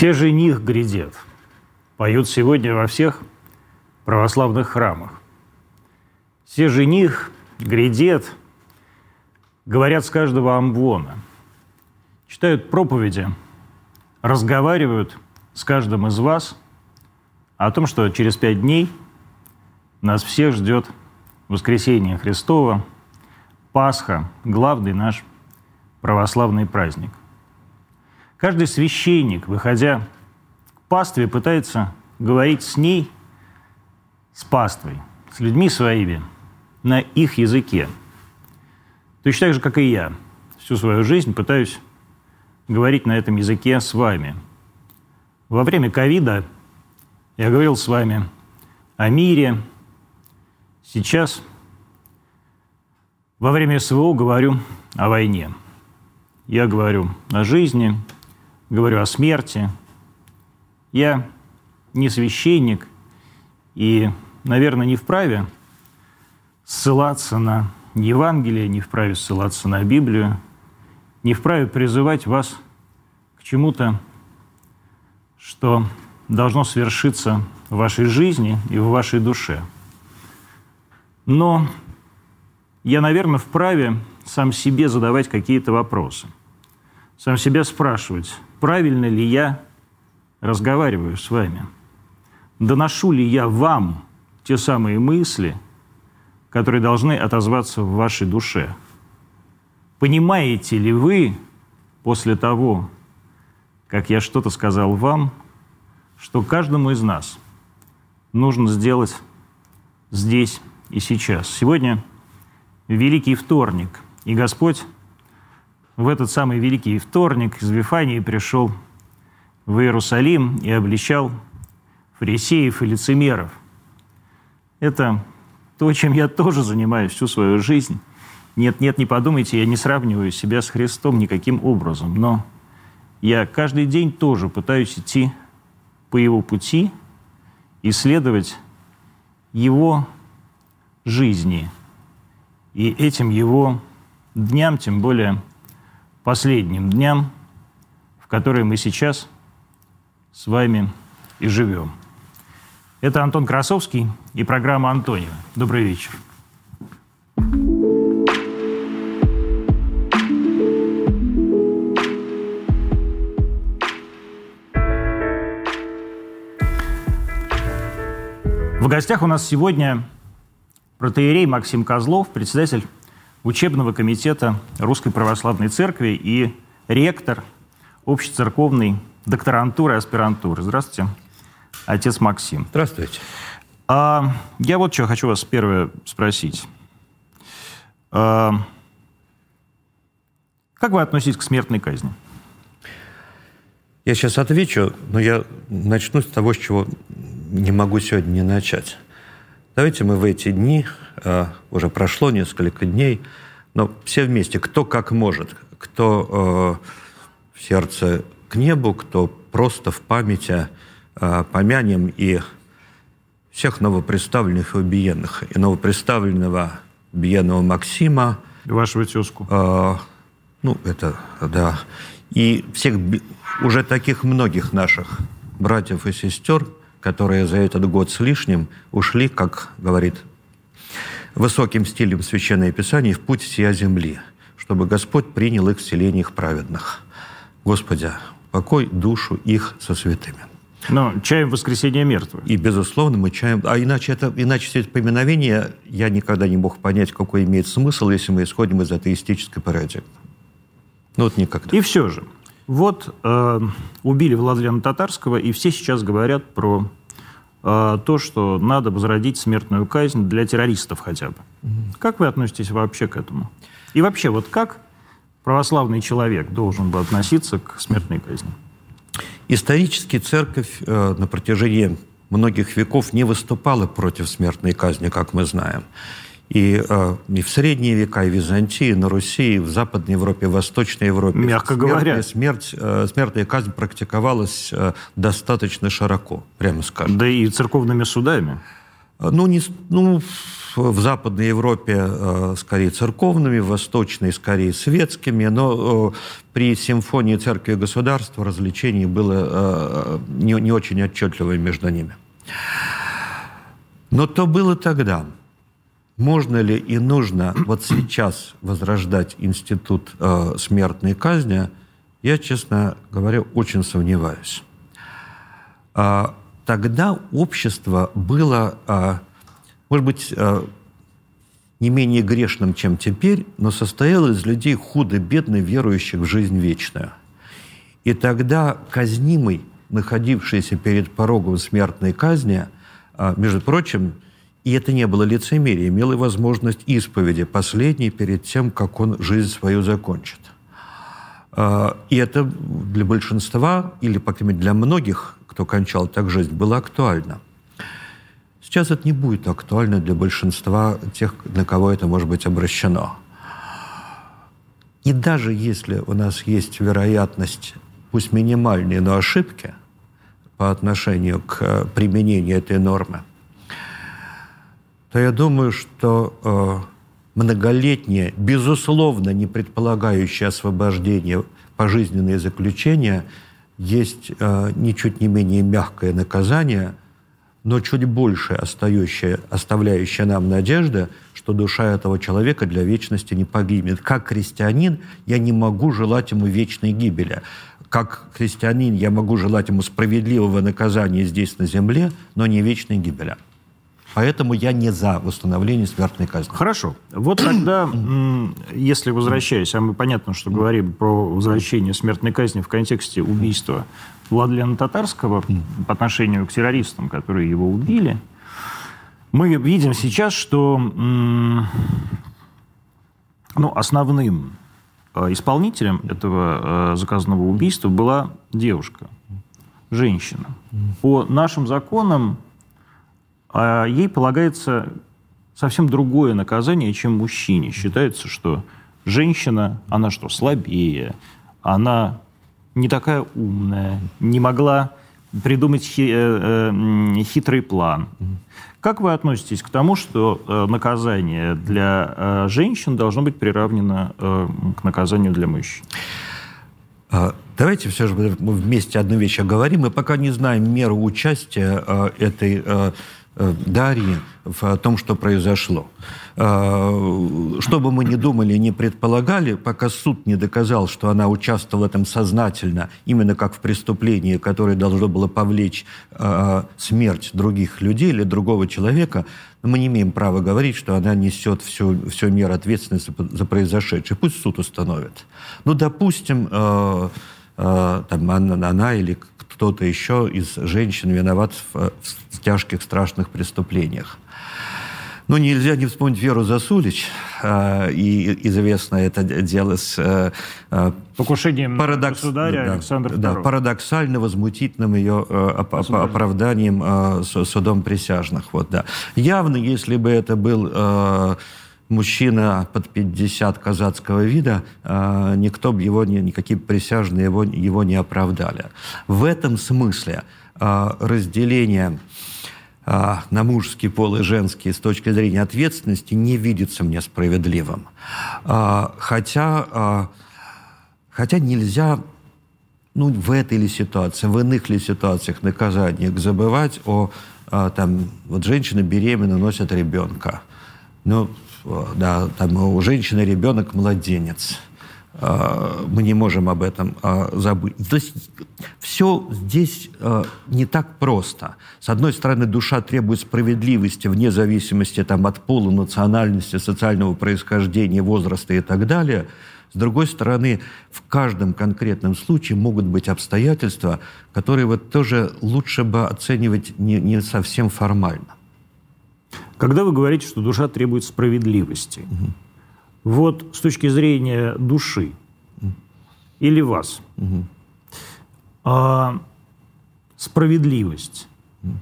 Все жених грядет. Поют сегодня во всех православных храмах. Все жених грядет, говорят с каждого амвона. Читают проповеди, разговаривают с каждым из вас о том, что через пять дней нас всех ждет воскресение Христова, Пасха, главный наш православный праздник. Каждый священник, выходя к пастве, пытается говорить с ней, с паствой, с людьми своими, на их языке. Точно так же, как и я, всю свою жизнь пытаюсь говорить на этом языке с вами. Во время ковида я говорил с вами о мире. Сейчас во время СВО говорю о войне. Я говорю о жизни, говорю о смерти. Я не священник и, наверное, не вправе ссылаться на Евангелие, не вправе ссылаться на Библию, не вправе призывать вас к чему-то, что должно свершиться в вашей жизни и в вашей душе. Но я, наверное, вправе сам себе задавать какие-то вопросы, сам себя спрашивать, правильно ли я разговариваю с вами? Доношу ли я вам те самые мысли, которые должны отозваться в вашей душе? Понимаете ли вы после того, как я что-то сказал вам, что каждому из нас нужно сделать здесь и сейчас? Сегодня Великий вторник, и Господь в этот самый Великий вторник из Вифании пришел в Иерусалим и обличал фарисеев и лицемеров. Это то, чем я тоже занимаюсь всю свою жизнь. Нет, нет, не подумайте, я не сравниваю себя с Христом никаким образом, но я каждый день тоже пытаюсь идти по его пути, исследовать его жизни. И этим его дням, тем более последним дням, в которые мы сейчас с вами и живем. Это Антон Красовский и программа «Антонио». Добрый вечер. В гостях у нас сегодня протеерей Максим Козлов, председатель учебного комитета Русской Православной Церкви и ректор общецерковной докторантуры и аспирантуры. Здравствуйте, отец Максим. Здравствуйте. А, я вот что хочу вас первое спросить. А, как вы относитесь к смертной казни? Я сейчас отвечу, но я начну с того, с чего не могу сегодня не начать. Давайте мы в эти дни, э, уже прошло несколько дней, но все вместе, кто как может, кто э, в сердце к небу, кто просто в памяти э, помянем и всех новоприставленных и убиенных, и новоприставленного убиенного Максима. Вашего тезку. ну, это, да. И всех уже таких многих наших братьев и сестер, которые за этот год с лишним ушли, как говорит высоким стилем Священное Писание, в путь сия земли, чтобы Господь принял их в селениях праведных. Господи, покой душу их со святыми. Но чаем воскресения мертвых. И, безусловно, мы чаем... А иначе, это, иначе все это поминовение, я никогда не мог понять, какой имеет смысл, если мы исходим из атеистической парадигмы. Ну вот никогда. И все же, вот э, убили Владимира Татарского, и все сейчас говорят про то, что надо возродить смертную казнь для террористов хотя бы. Mm-hmm. Как вы относитесь вообще к этому? И вообще, вот как православный человек должен бы относиться к смертной казни? Исторически церковь э, на протяжении многих веков не выступала против смертной казни, как мы знаем. И, э, и в средние века, и в Византии, на Руси, и в Западной Европе, в Восточной Европе. Мягко говоря. Смерть, э, смертная казнь практиковалась э, достаточно широко, прямо скажем. Да и церковными судами. Ну, не, ну, в Западной Европе э, скорее церковными, в Восточной скорее светскими, но при симфонии церкви и государства развлечений было не, не очень отчетливо между ними. Но то было тогда. Можно ли и нужно вот сейчас возрождать институт э, смертной казни, я, честно говоря, очень сомневаюсь. А, тогда общество было, а, может быть, а, не менее грешным, чем теперь, но состояло из людей худо-бедно верующих в жизнь вечную. И тогда казнимый, находившийся перед порогом смертной казни, между прочим, и это не было лицемерие, имел и возможность исповеди последней перед тем, как он жизнь свою закончит. И это для большинства, или, по крайней мере, для многих кто кончал так жизнь, было актуально. Сейчас это не будет актуально для большинства тех, на кого это может быть обращено. И даже если у нас есть вероятность, пусть минимальные, но ошибки по отношению к э, применению этой нормы, то я думаю, что э, многолетнее, безусловно, не предполагающее освобождение пожизненные заключения – есть э, ничуть не менее мягкое наказание, но чуть больше остающее, оставляющее нам надежда, что душа этого человека для вечности не погибнет. Как христианин я не могу желать ему вечной гибели. Как христианин я могу желать ему справедливого наказания здесь на земле, но не вечной гибели. Поэтому я не за восстановление смертной казни. Хорошо. Вот тогда, если возвращаясь, а мы понятно, что говорим про возвращение смертной казни в контексте убийства Владлена Татарского по отношению к террористам, которые его убили, мы видим сейчас, что ну, основным э, исполнителем этого э, заказанного убийства была девушка, женщина. По нашим законам а ей полагается совсем другое наказание, чем мужчине. Считается, что женщина, она что, слабее, она не такая умная, не могла придумать хи, э, э, хитрый план. Как вы относитесь к тому, что э, наказание для э, женщин должно быть приравнено э, к наказанию для мужчин? А, давайте все же мы вместе одну вещь оговорим. Мы пока не знаем меру участия э, этой э, Дарьи в том, что произошло. Э, что бы мы ни думали, не предполагали, пока суд не доказал, что она участвовала в этом сознательно, именно как в преступлении, которое должно было повлечь э, смерть других людей или другого человека, мы не имеем права говорить, что она несет всю, всю меру ответственности за произошедшее. Пусть суд установит. Ну, допустим, там, она, она или кто-то еще из женщин виноват в, в тяжких страшных преступлениях. Ну, нельзя не вспомнить Веру Засулич, э, и известно это дело с э, покушением парадокс... государя да, Александра да, II. парадоксально возмутительным ее э, оп оправданием э, судом присяжных. Вот, да. Явно, если бы это был э, мужчина под 50 казацкого вида, а, никто бы его, никакие присяжные его, его не оправдали. В этом смысле а, разделение а, на мужский пол и женский с точки зрения ответственности не видится мне справедливым. Хотя, хотя нельзя ну, в этой ли ситуации, в иных ли ситуациях наказаниях забывать о там, вот женщина беременна, носит ребенка. Ну, да, там у женщины ребенок младенец. А, мы не можем об этом а, забыть. То есть все здесь не так просто. С одной стороны, душа требует справедливости вне зависимости там, от пола, национальности, социального происхождения, возраста и так далее. С другой стороны, в каждом конкретном случае могут быть обстоятельства, которые вот тоже лучше бы оценивать не, не совсем формально. Когда вы говорите, что душа требует справедливости, угу. вот с точки зрения души угу. или вас, угу. а, справедливость угу.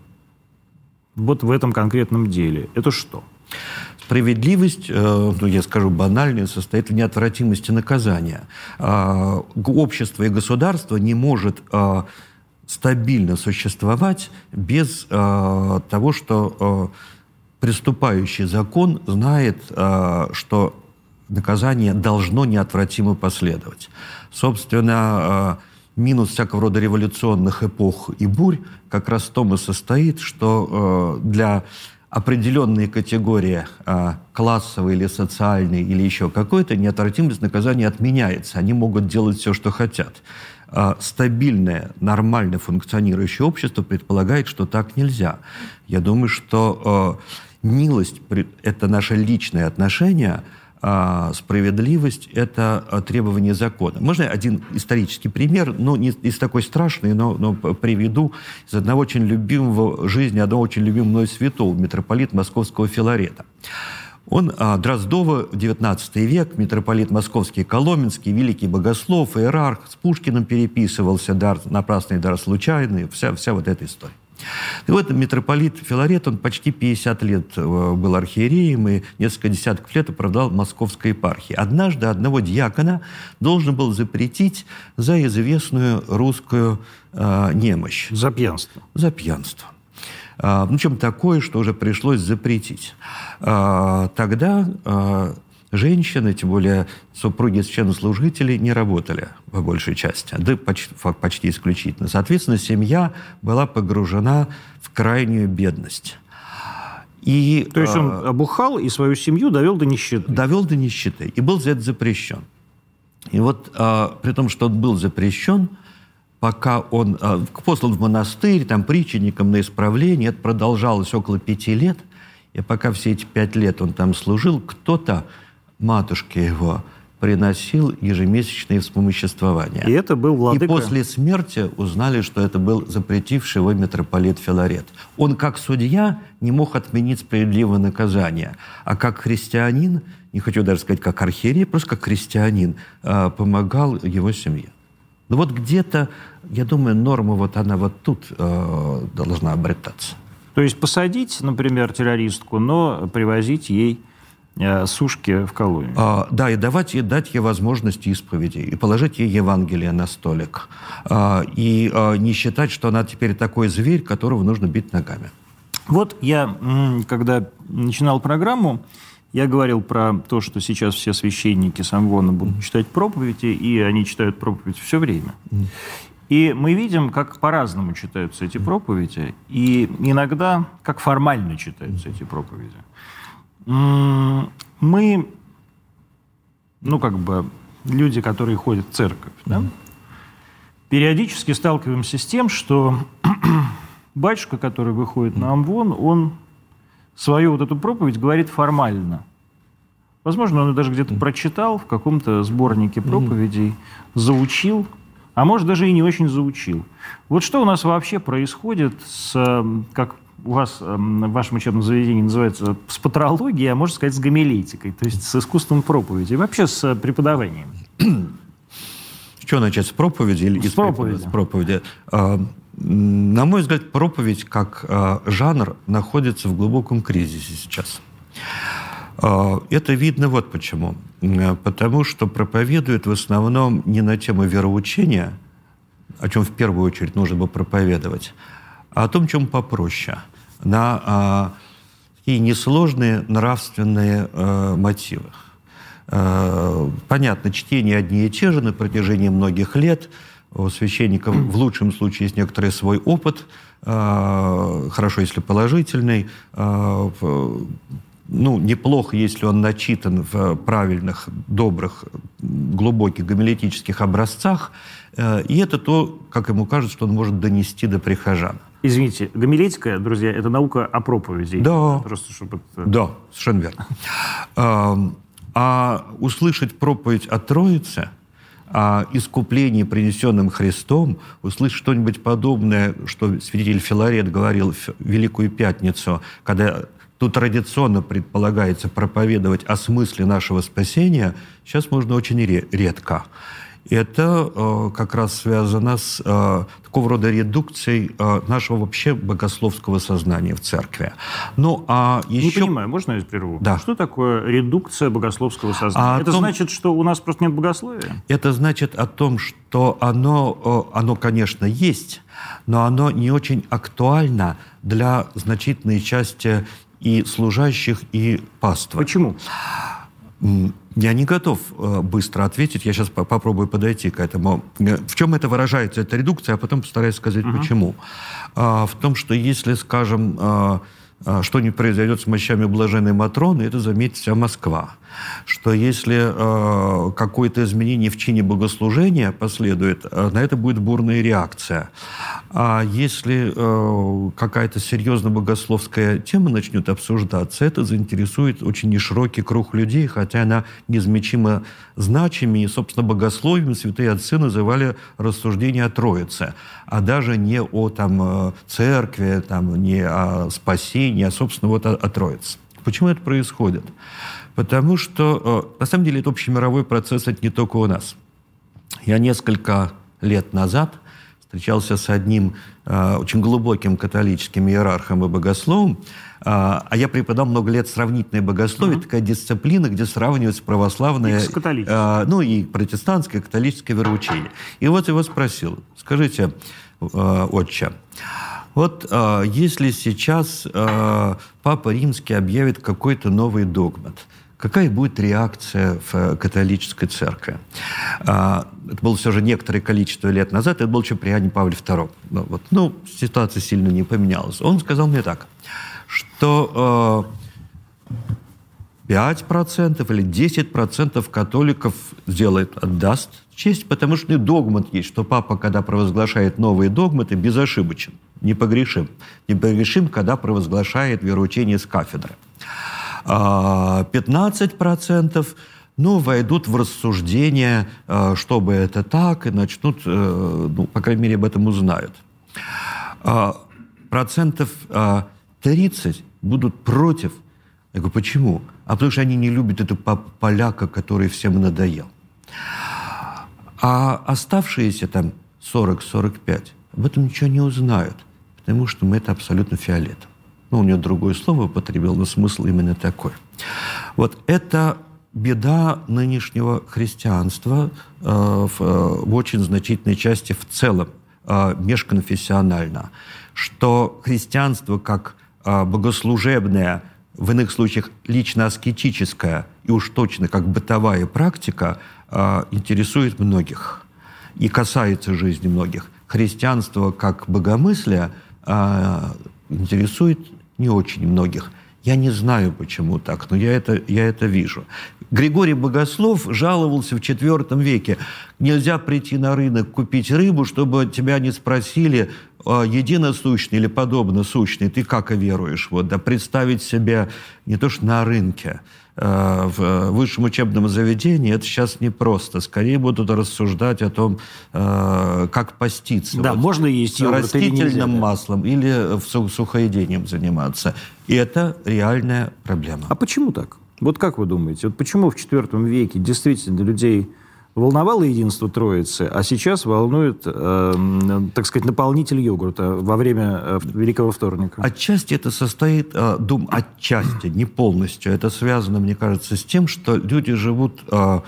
вот в этом конкретном деле, это что? Справедливость, э, ну, я скажу банально, состоит в неотвратимости наказания. Э, общество и государство не может э, стабильно существовать без э, того, что приступающий закон знает, э, что наказание должно неотвратимо последовать. Собственно, э, минус всякого рода революционных эпох и бурь как раз в том и состоит, что э, для определенные категории э, классовые или социальные или еще какой-то, неотвратимость наказания отменяется. Они могут делать все, что хотят. Стабильное, нормально функционирующее общество предполагает, что так нельзя. Я думаю, что милость – это наше личное отношение – а справедливость – это а, требование закона. Можно один исторический пример, ну, не из такой страшный, но, но приведу из одного очень любимого жизни, одного очень любимого мной святого, митрополит московского Филарета. Он а, Дроздова, 19 век, митрополит московский, Коломенский, великий богослов, иерарх, с Пушкиным переписывался, дар, напрасный дар случайный, вся, вся вот эта история. И вот митрополит Филарет, он почти 50 лет э, был архиереем и несколько десятков лет оправдал московской епархии. Однажды одного диакона должен был запретить за известную русскую э, немощь. За пьянство. За пьянство. А, ну, чем такое, что уже пришлось запретить. А, тогда а, женщины, тем более супруги священнослужителей, не работали по большей части, да почти, почти исключительно. Соответственно, семья была погружена в крайнюю бедность. И, То есть он э, обухал и свою семью довел до нищеты? Довел до нищеты. И был за это запрещен. И вот э, при том, что он был запрещен, пока он э, послан в монастырь, там, притченником на исправление, это продолжалось около пяти лет, и пока все эти пять лет он там служил, кто-то матушке его приносил ежемесячные вспомоществования. И это был владыка... И после смерти узнали, что это был запретивший его митрополит Филарет. Он как судья не мог отменить справедливое наказание, а как христианин, не хочу даже сказать как архиерей, просто как христианин, а, помогал его семье. Ну вот где-то, я думаю, норма вот она вот тут э, должна обретаться. То есть посадить, например, террористку, но привозить ей сушки в колонию. А, да, и давать ей, дать ей возможность исповеди, и положить ей Евангелие на столик. А, и а, не считать, что она теперь такой зверь, которого нужно бить ногами. Вот я, когда начинал программу, я говорил про то, что сейчас все священники Самвона будут читать проповеди, и они читают проповедь все время. И мы видим, как по-разному читаются эти проповеди, и иногда как формально читаются эти проповеди. Мы, ну, как бы, люди, которые ходят в церковь, да, периодически сталкиваемся с тем, что батюшка, который выходит на Амвон, он свою вот эту проповедь говорит формально. Возможно, он даже где-то прочитал в каком-то сборнике проповедей, заучил, а может даже и не очень заучил. Вот что у нас вообще происходит с, как у вас эм, в вашем учебном заведении называется с патрологией, а можно сказать с гомилетикой, то есть с искусством проповеди, и вообще с э, преподаванием. Что начать, с проповеди или с проповеди? С проповеди. А, на мой взгляд, проповедь как а, жанр находится в глубоком кризисе сейчас. А, это видно вот почему. Потому что проповедуют в основном не на тему вероучения, о чем в первую очередь нужно бы проповедовать, а о том, чем попроще, на а, такие несложные нравственные а, мотивы. А, понятно, чтение одни и те же на протяжении многих лет. У священников в лучшем случае есть некоторый свой опыт, а, хорошо, если положительный, а, ну, неплохо, если он начитан в правильных, добрых, глубоких гомилетических образцах. И это то, как ему кажется, что он может донести до прихожан. Извините, гомилетика, друзья, это наука о проповеди. Да. Просто чтобы... Да, совершенно верно. А услышать проповедь о Троице, о искуплении, принесенном Христом, услышать что-нибудь подобное, что святитель Филарет говорил в Великую Пятницу, когда тут традиционно предполагается проповедовать о смысле нашего спасения, сейчас можно очень редко это э, как раз связано с э, такого рода редукцией э, нашего вообще богословского сознания в церкви. Ну, а еще... Не понимаю, можно я прерву? Да. Что такое редукция богословского сознания? А это том... значит, что у нас просто нет богословия? Это значит о том, что оно, оно, конечно, есть, но оно не очень актуально для значительной части и служащих, и паства. Почему? Я не готов э, быстро ответить. Я сейчас попробую подойти к этому. Э, в чем это выражается, эта редукция, а потом постараюсь сказать, угу. почему. А, в том, что если, скажем, а, а, что-нибудь произойдет с мощами блаженной Матроны, это заметит вся Москва. Что если э, какое-то изменение в чине богослужения последует, э, на это будет бурная реакция. А если э, какая-то серьезная богословская тема начнет обсуждаться, это заинтересует очень неширокий круг людей, хотя она неизмечимо значимее. И, собственно, богословием святые отцы называли рассуждение о Троице, а даже не о там, э, церкви, там, не о спасении, а, собственно, вот о, о Троице. Почему это происходит? Потому что, э, на самом деле, это общемировой процесс, это не только у нас. Я несколько лет назад встречался с одним э, очень глубоким католическим иерархом и богословом, э, а я преподал много лет сравнительное богословие, mm-hmm. такая дисциплина, где сравнивается православное, э, ну и протестантское, католическое вероучение. И вот его спросил, скажите, э, отче, вот э, если сейчас э, Папа Римский объявит какой-то новый догмат, какая будет реакция в э, католической церкви. А, это было все же некоторое количество лет назад, это был еще при Иоанне Павле II. Ну, вот, ну, ситуация сильно не поменялась. Он сказал мне так, что 5% э, или 10% католиков сделает, отдаст честь, потому что догмат есть, что папа, когда провозглашает новые догматы, безошибочен, непогрешим. Непогрешим, когда провозглашает вероучение с кафедры. 15% ну, войдут в рассуждение, э, чтобы это так, и начнут, э, ну, по крайней мере, об этом узнают. А, процентов 30 будут против. Я говорю, почему? А потому что они не любят эту поляка, который всем надоел. А оставшиеся там 40-45 об этом ничего не узнают, потому что мы это абсолютно фиолетово ну, у него другое слово употребил, но смысл именно такой. Вот это беда нынешнего христианства э, в, э, в очень значительной части в целом, э, межконфессионально, что христианство как э, богослужебное, в иных случаях лично-аскетическая и уж точно как бытовая практика э, интересует многих и касается жизни многих. Христианство как богомыслие э, интересует не очень многих. Я не знаю, почему так, но я это, я это вижу. Григорий Богослов жаловался в IV веке. Нельзя прийти на рынок купить рыбу, чтобы тебя не спросили, а, единосущный или подобно сущный, ты как веруешь? Вот, да представить себя не то что на рынке, в высшем учебном заведении, это сейчас непросто. Скорее будут рассуждать о том, э, как поститься. Да, вот, можно есть йогурт растительным нельзя, маслом или сухоедением заниматься. И это реальная проблема. А почему так? Вот как вы думаете, вот почему в IV веке действительно людей волновало единство Троицы, а сейчас волнует, э, так сказать, наполнитель йогурта во время э, Великого Вторника? Отчасти это состоит, э, дум, отчасти, не полностью. Это связано, мне кажется, с тем, что люди живут э,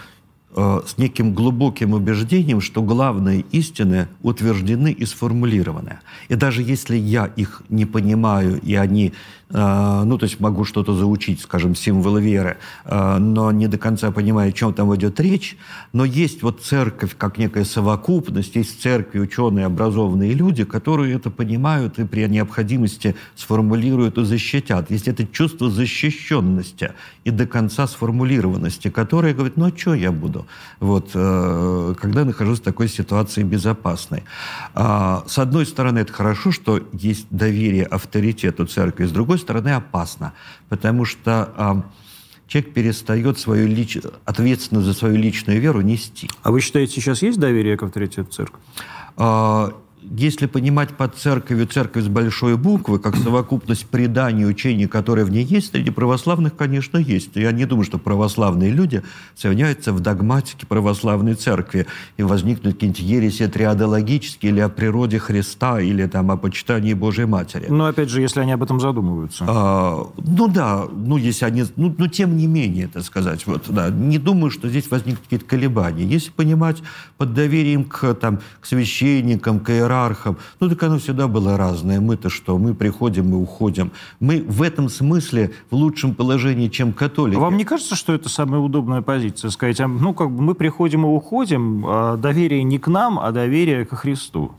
э, с неким глубоким убеждением, что главные истины утверждены и сформулированы. И даже если я их не понимаю, и они ну, то есть могу что-то заучить, скажем, символы веры, а, но не до конца понимаю, о чем там идет речь. Но есть вот церковь как некая совокупность, есть церкви, ученые, образованные люди, которые это понимают и при необходимости сформулируют и защитят. Есть это чувство защищенности и до конца сформулированности, которое говорит, ну, а что я буду, вот, э, когда нахожусь в такой ситуации безопасной. А, с одной стороны, это хорошо, что есть доверие авторитету церкви, с другой стороны, опасно, потому что э, человек перестает свою лич... ответственность за свою личную веру нести. А вы считаете, сейчас есть доверие к авторитету церкви? Если понимать под церковью церковь с большой буквы, как совокупность преданий, учений, которые в ней есть, среди православных, конечно, есть. Я не думаю, что православные люди сомневаются в догматике православной церкви и возникнут какие-нибудь ереси триадологические или о природе Христа, или там о почитании Божьей Матери. Но опять же, если они об этом задумываются. А, ну да, ну если они, ну, ну тем не менее, так сказать, вот, да, не думаю, что здесь возникнут какие-то колебания. Если понимать под доверием к, там, к священникам, к иерархам. Ну, так оно всегда было разное. Мы-то что? Мы приходим и уходим. Мы в этом смысле в лучшем положении, чем католики. Вам не кажется, что это самая удобная позиция? Сказать, ну, как бы мы приходим и уходим, а доверие не к нам, а доверие ко Христу.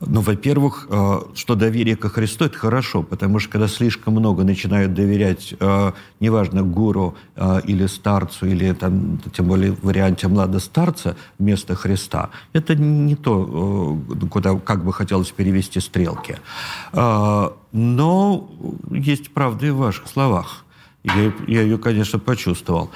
Ну, во-первых, э, что доверие ко Христу – это хорошо, потому что когда слишком много начинают доверять, э, неважно, гуру э, или старцу, или там, тем более в варианте младостарца вместо Христа, это не то, куда как бы хотелось перевести стрелки. Но есть правда и в ваших словах. Я, я ее, конечно, почувствовал.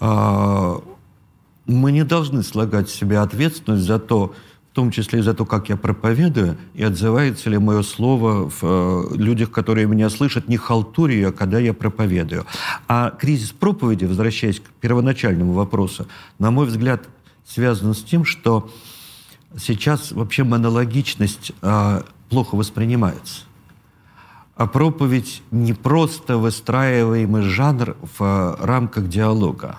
Мы не должны слагать в себя ответственность за то, том числе и за то, как я проповедую, и отзывается ли мое слово в э, людях, которые меня слышат, не халтурию, а когда я проповедую. А кризис проповеди, возвращаясь к первоначальному вопросу, на мой взгляд, связан с тем, что сейчас вообще монологичность э, плохо воспринимается. А проповедь не просто выстраиваемый жанр в э, рамках диалога.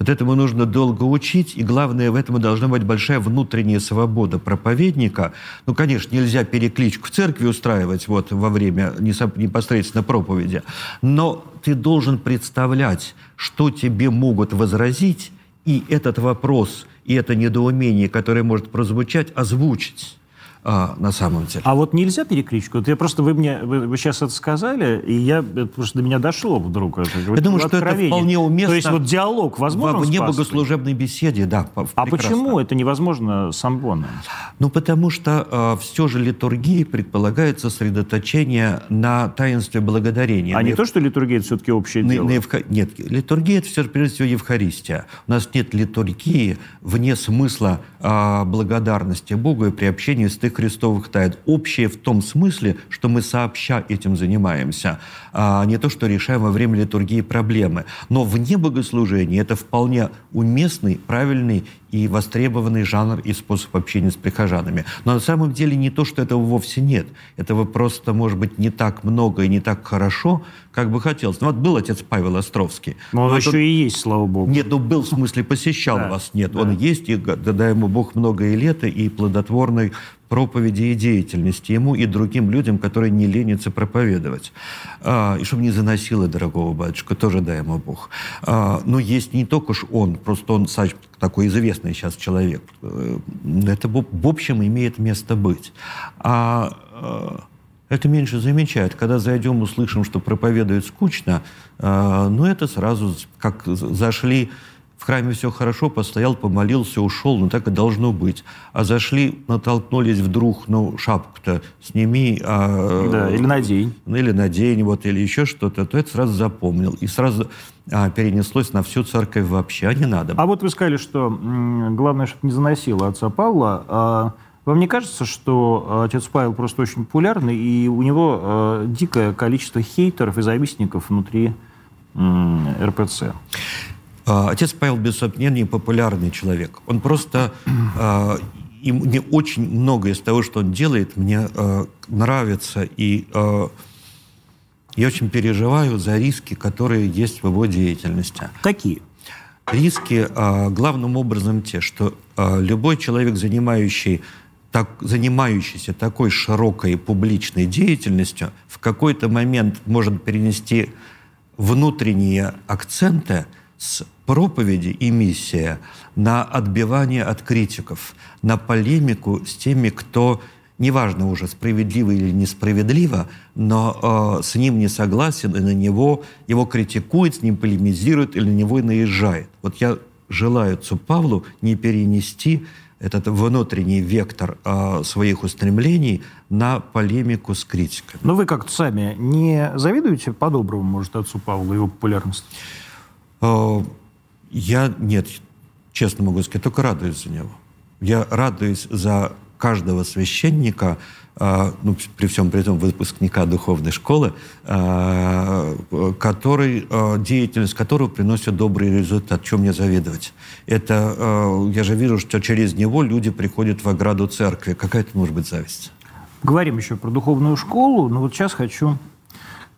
Вот этому нужно долго учить, и главное, в этом должна быть большая внутренняя свобода проповедника. Ну, конечно, нельзя перекличку в церкви устраивать вот во время непосредственно проповеди, но ты должен представлять, что тебе могут возразить, и этот вопрос, и это недоумение, которое может прозвучать, озвучить а, на самом деле. А вот нельзя перекличку? Вот я просто, вы мне, вы, вы сейчас это сказали, и я, это просто до меня дошло вдруг. Это, я думаю, что это вполне уместно. То есть вот диалог возможно в небогослужебной беседе, да. А почему это невозможно с амбоном? Ну, потому что э, все же литургии предполагает сосредоточение на таинстве благодарения. А на не ев... то, что литургия это все-таки общее на, дело? На евха... Нет, литургия это все, прежде всего, Евхаристия. У нас нет литургии вне смысла э, благодарности Богу и приобщения с святых христовых тайн. Общее в том смысле, что мы сообща этим занимаемся, а не то, что решаем во время литургии проблемы. Но вне богослужения это вполне уместный, правильный и востребованный жанр и способ общения с прихожанами. Но на самом деле не то, что этого вовсе нет. Этого просто, может быть, не так много и не так хорошо, как бы хотелось. Ну вот был отец Павел Островский. Но он но еще это... и есть, слава богу. Нет, ну был в смысле посещал вас. Нет, он есть, и дай ему Бог многое лето и плодотворной проповеди и деятельности ему и другим людям, которые не ленятся проповедовать. А, и чтобы не заносило дорогого батюшка, тоже дай ему Бог. А, но есть не только уж он, просто он такой известный сейчас человек. Э, это в общем имеет место быть. А э, это меньше замечают. Когда зайдем, услышим, что проповедует скучно, э, ну это сразу как зашли в храме все хорошо, постоял, помолился, ушел, ну так и должно быть. А зашли, натолкнулись вдруг, ну шапку-то сними. А, да, или надень. Ну, или надень, вот, или еще что-то, то это сразу запомнил. И сразу а, перенеслось на всю церковь вообще, а не надо. А вот вы сказали, что главное, чтобы не заносило отца Павла. А вам не кажется, что отец Павел просто очень популярный, и у него а, дикое количество хейтеров и завистников внутри РПЦ? А, отец Павел, без сомнения, популярный человек. Он просто... А, и мне очень многое из того, что он делает, мне э, нравится. И я очень переживаю за риски, которые есть в его деятельности. Какие? Риски главным образом те, что любой человек, занимающий так, занимающийся такой широкой публичной деятельностью, в какой-то момент может перенести внутренние акценты – с проповеди и миссия на отбивание от критиков, на полемику с теми, кто, неважно уже, справедливо или несправедливо, но э, с ним не согласен и на него его критикует, с ним полемизирует или на него наезжает. Вот я желаю отцу Павлу не перенести этот внутренний вектор э, своих устремлений на полемику с критиками. Но вы как-то сами не завидуете по-доброму, может, отцу Павлу его популярности? Э, я, нет, честно могу сказать, только радуюсь за него. Я радуюсь за каждого священника, э, ну, при всем при этом выпускника духовной школы, э, который, деятельность которого приносит добрый результат. Чем мне завидовать? Это, я же вижу, что через него люди приходят в ограду церкви. Какая это может быть зависть? Говорим еще про духовную школу, но вот сейчас хочу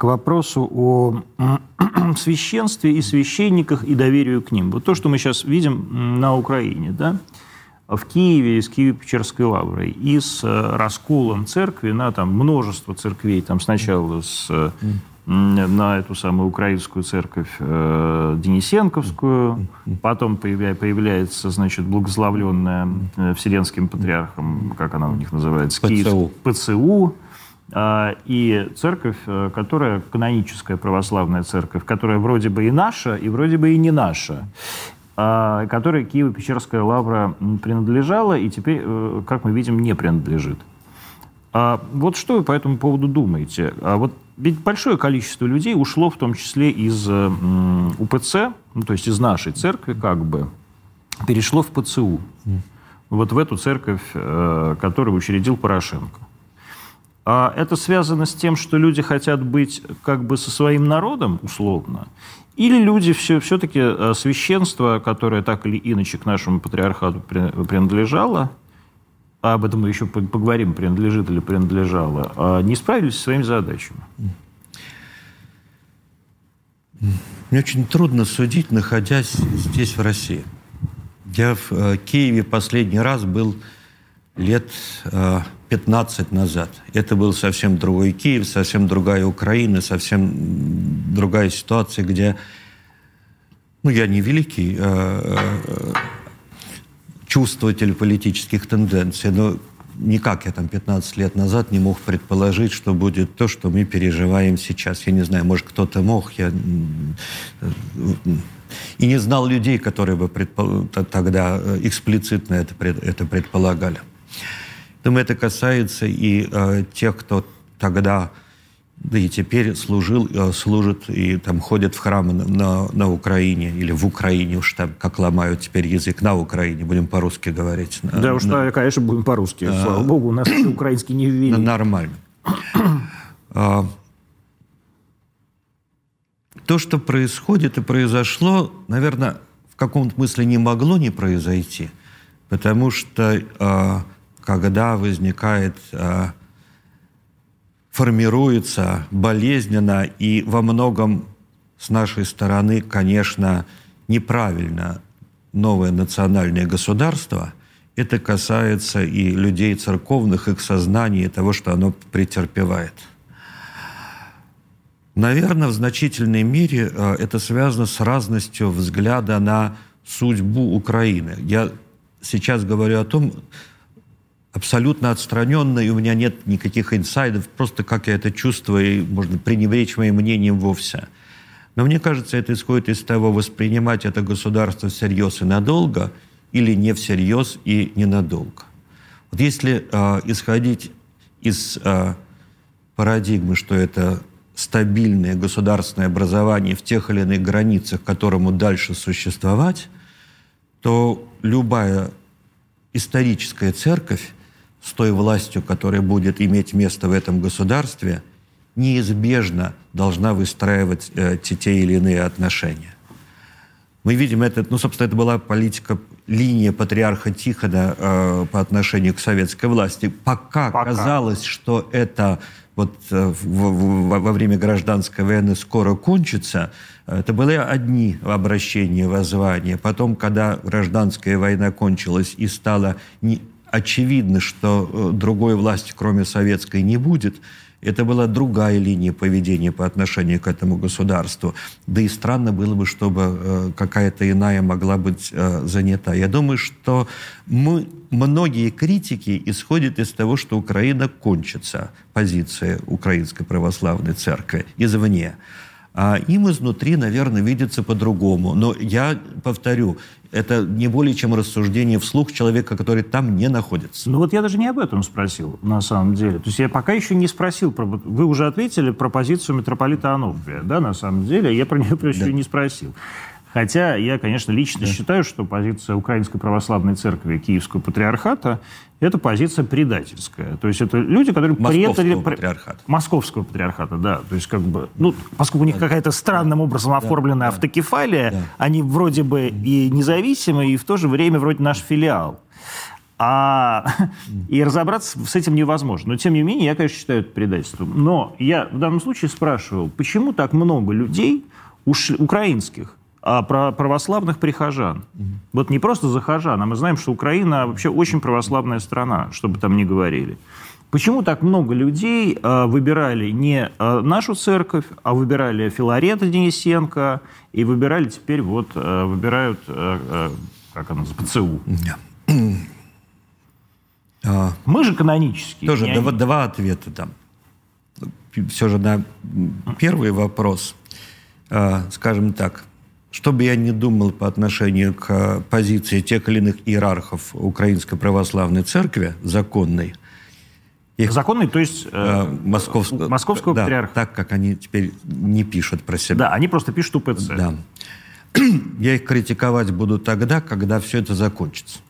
к вопросу о священстве и священниках и доверию к ним. Вот то, что мы сейчас видим на Украине, да, в Киеве из Киево-Печерской лавры и с расколом церкви на там, множество церквей. Там сначала с на эту самую украинскую церковь э, Денисенковскую. Потом появля, появляется, значит, благословленная э, Вселенским патриархом, как она у них называется? ПЦУ. Киев, ПЦУ. Э, и церковь, э, которая каноническая православная церковь, которая вроде бы и наша, и вроде бы и не наша э, которой Киево-Печерская лавра принадлежала и теперь, э, как мы видим, не принадлежит. А вот что вы по этому поводу думаете? А вот ведь большое количество людей ушло в том числе из э, УПЦ, ну, то есть из нашей церкви как бы, перешло в ПЦУ. Вот в эту церковь, которую учредил Порошенко. А это связано с тем, что люди хотят быть как бы со своим народом, условно, или люди все, все-таки э, священство, которое так или иначе к нашему патриархату принадлежало, а об этом мы еще поговорим, принадлежит или принадлежало, а не справились со своими задачами? Мне очень трудно судить, находясь здесь, в России. Я в э, Киеве последний раз был лет 15 э, назад. Это был совсем другой Киев, совсем другая Украина, совсем другая ситуация, где ну, я не великий э, чувствователь политических тенденций, но никак я там 15 лет назад не мог предположить, что будет то, что мы переживаем сейчас. Я не знаю, может, кто-то мог, я и не знал людей, которые бы предпол... тогда э, эксплицитно это, это предполагали. Думаю, это касается и э, тех, кто тогда да и теперь служил, э, служит и там ходят в храмы на, на Украине или в Украине, уж там как ломают теперь язык на Украине, будем по-русски говорить. Да уж, на, конечно, будем по-русски. А, Слава богу, у нас украинский не ввели. Нормально. А, то, что происходит и произошло, наверное, в каком-то смысле не могло не произойти, потому что а, когда возникает формируется болезненно и во многом с нашей стороны, конечно, неправильно новое национальное государство. Это касается и людей церковных, их сознания, и того, что оно претерпевает. Наверное, в значительной мере э, это связано с разностью взгляда на судьбу Украины. Я сейчас говорю о том, абсолютно отстраненно, и у меня нет никаких инсайдов, просто как я это чувствую, и можно пренебречь моим мнением вовсе. Но мне кажется, это исходит из того, воспринимать это государство всерьез и надолго, или не всерьез и ненадолго. Вот если э, исходить из э, парадигмы, что это стабильное государственное образование в тех или иных границах, которому дальше существовать, то любая историческая церковь с той властью, которая будет иметь место в этом государстве, неизбежно должна выстраивать э, те или иные отношения. Мы видим это, ну, собственно, это была политика, линия патриарха Тихона э, по отношению к советской власти. Пока, Пока. казалось, что это вот э, в, в, во время гражданской войны скоро кончится, это были одни обращения, воззвания. Потом, когда гражданская война кончилась и стало не, очевидно, что э, другой власти, кроме советской, не будет, это была другая линия поведения по отношению к этому государству. Да и странно было бы, чтобы э, какая-то иная могла быть э, занята. Я думаю, что мы, многие критики исходят из того, что Украина кончится, позиция Украинской Православной Церкви извне. А им изнутри, наверное, видится по-другому. Но я повторю, это не более чем рассуждение вслух человека, который там не находится. Ну вот я даже не об этом спросил, на самом деле. То есть я пока еще не спросил, про... вы уже ответили про позицию митрополита Ануфрия, да, на самом деле, я про нее еще да. не спросил. Хотя я, конечно, лично да. считаю, что позиция Украинской Православной Церкви Киевского Патриархата – это позиция предательская. То есть это люди, которые Московского предали... патриархата. Московского патриархата, да. То есть как бы, ну, поскольку у них какая-то странным образом оформленная да. автокефалия, да. они вроде бы и независимые, и в то же время вроде наш филиал. А, и разобраться с этим невозможно. Но, тем не менее, я, конечно, считаю это предательством. Но я в данном случае спрашивал, почему так много людей, ушли, украинских, а про православных прихожан. Mm-hmm. Вот не просто захожан, а мы знаем, что Украина вообще очень православная страна, чтобы там не говорили. Почему так много людей э, выбирали не э, нашу церковь, а выбирали Филарета Денисенко и выбирали теперь вот э, выбирают э, э, как она ПЦУ? Yeah. Мы же канонические. Тоже два, два ответа там. Все же на первый вопрос, э, скажем так, что бы я ни думал по отношению к э, позиции тех или иных иерархов Украинской Православной Церкви, законной, их, законной, то есть э, московского, московского да, патриарха. Так, как они теперь не пишут про себя. Да, они просто пишут УПЦ. Да. Я их критиковать буду тогда, когда все это закончится.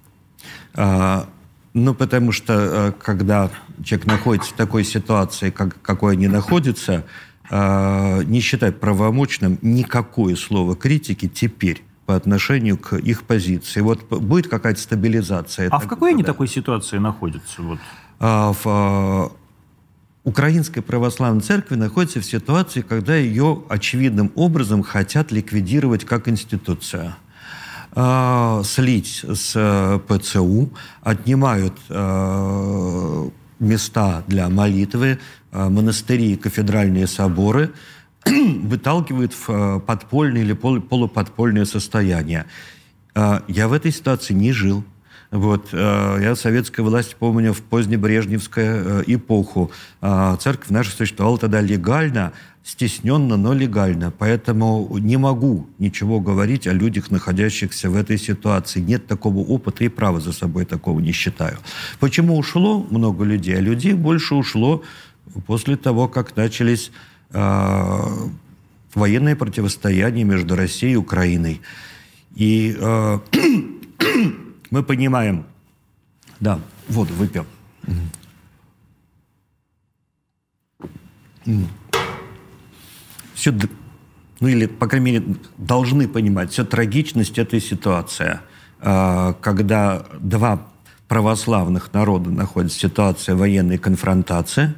А, ну, потому что, э, когда человек находится в такой ситуации, как, какой они находятся, э, не считать правомочным никакое слово критики теперь по отношению к их позиции. Вот будет какая-то стабилизация. А в какой они такой ситуации находятся? Вот? А, в а, Украинской Православной Церкви находится в ситуации, когда ее очевидным образом хотят ликвидировать как институция а, слить с э, ПЦУ, отнимают э, места для молитвы, монастыри и кафедральные соборы, выталкивают в подпольное или полуподпольное состояние. Я в этой ситуации не жил. Вот. Э, я советская власть помню в позднебрежневскую э, эпоху. Э, церковь наша существовала тогда легально, стесненно, но легально. Поэтому не могу ничего говорить о людях, находящихся в этой ситуации. Нет такого опыта и права за собой такого не считаю. Почему ушло много людей? А людей больше ушло после того, как начались э, военные противостояния между Россией и Украиной. И э, мы понимаем, да, воду выпьем. Все, ну или, по крайней мере, должны понимать всю трагичность этой ситуации, а, когда два православных народа находятся в ситуации военной конфронтации,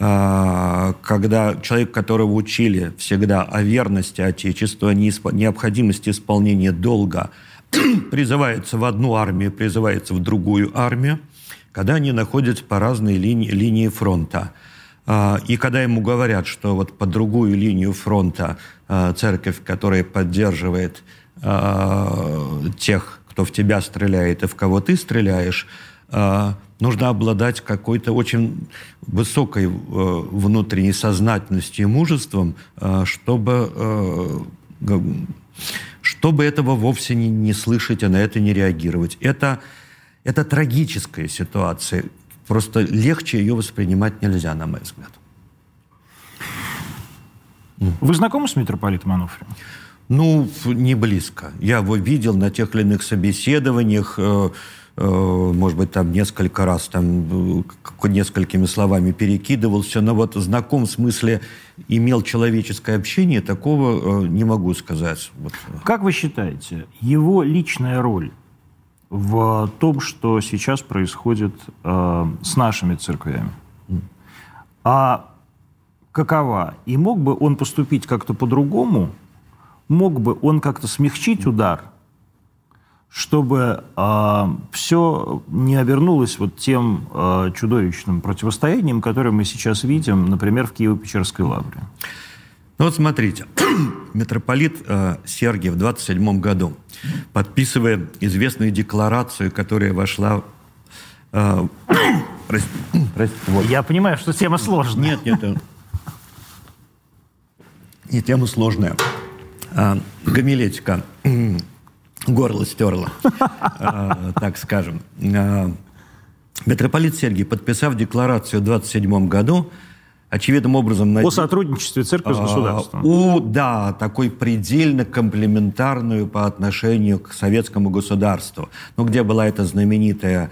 когда человек, которого учили всегда о верности Отечеству, о необходимости исполнения долга – призывается в одну армию, призывается в другую армию, когда они находятся по разной линии, линии фронта. А, и когда ему говорят, что вот по другую линию фронта а, церковь, которая поддерживает а, тех, кто в тебя стреляет и в кого ты стреляешь, нужно обладать какой-то очень высокой внутренней сознательностью и мужеством, чтобы чтобы этого вовсе не, не слышать, а на это не реагировать. Это, это трагическая ситуация. Просто легче ее воспринимать нельзя, на мой взгляд. Вы знакомы с митрополитом Ануфрием? Ну, не близко. Я его видел на тех или иных собеседованиях, э, э, может быть, там несколько раз там э, несколькими словами перекидывался, но вот знаком в смысле имел человеческое общение, такого не могу сказать. Вот. Как вы считаете, его личная роль в том, что сейчас происходит э, с нашими церквями, а какова? И мог бы он поступить как-то по-другому? Мог бы он как-то смягчить удар – чтобы э, а, все не обернулось вот тем э, чудовищным противостоянием, которое мы сейчас видим, например, в Киево-Печерской лавре. Ну вот смотрите, митрополит э, Сергий в 27 году, подписывая известную декларацию, которая вошла... Э, прости, прости, вот. Я понимаю, что тема сложная. Нет, нет, не тема сложная. А, гомилетика горло стерло, э, так скажем. Э, митрополит Сергий, подписав декларацию в 27 году, очевидным образом... О сотрудничестве церкви с э, государством. У, да, такой предельно комплементарную по отношению к советскому государству. Ну, где была эта знаменитая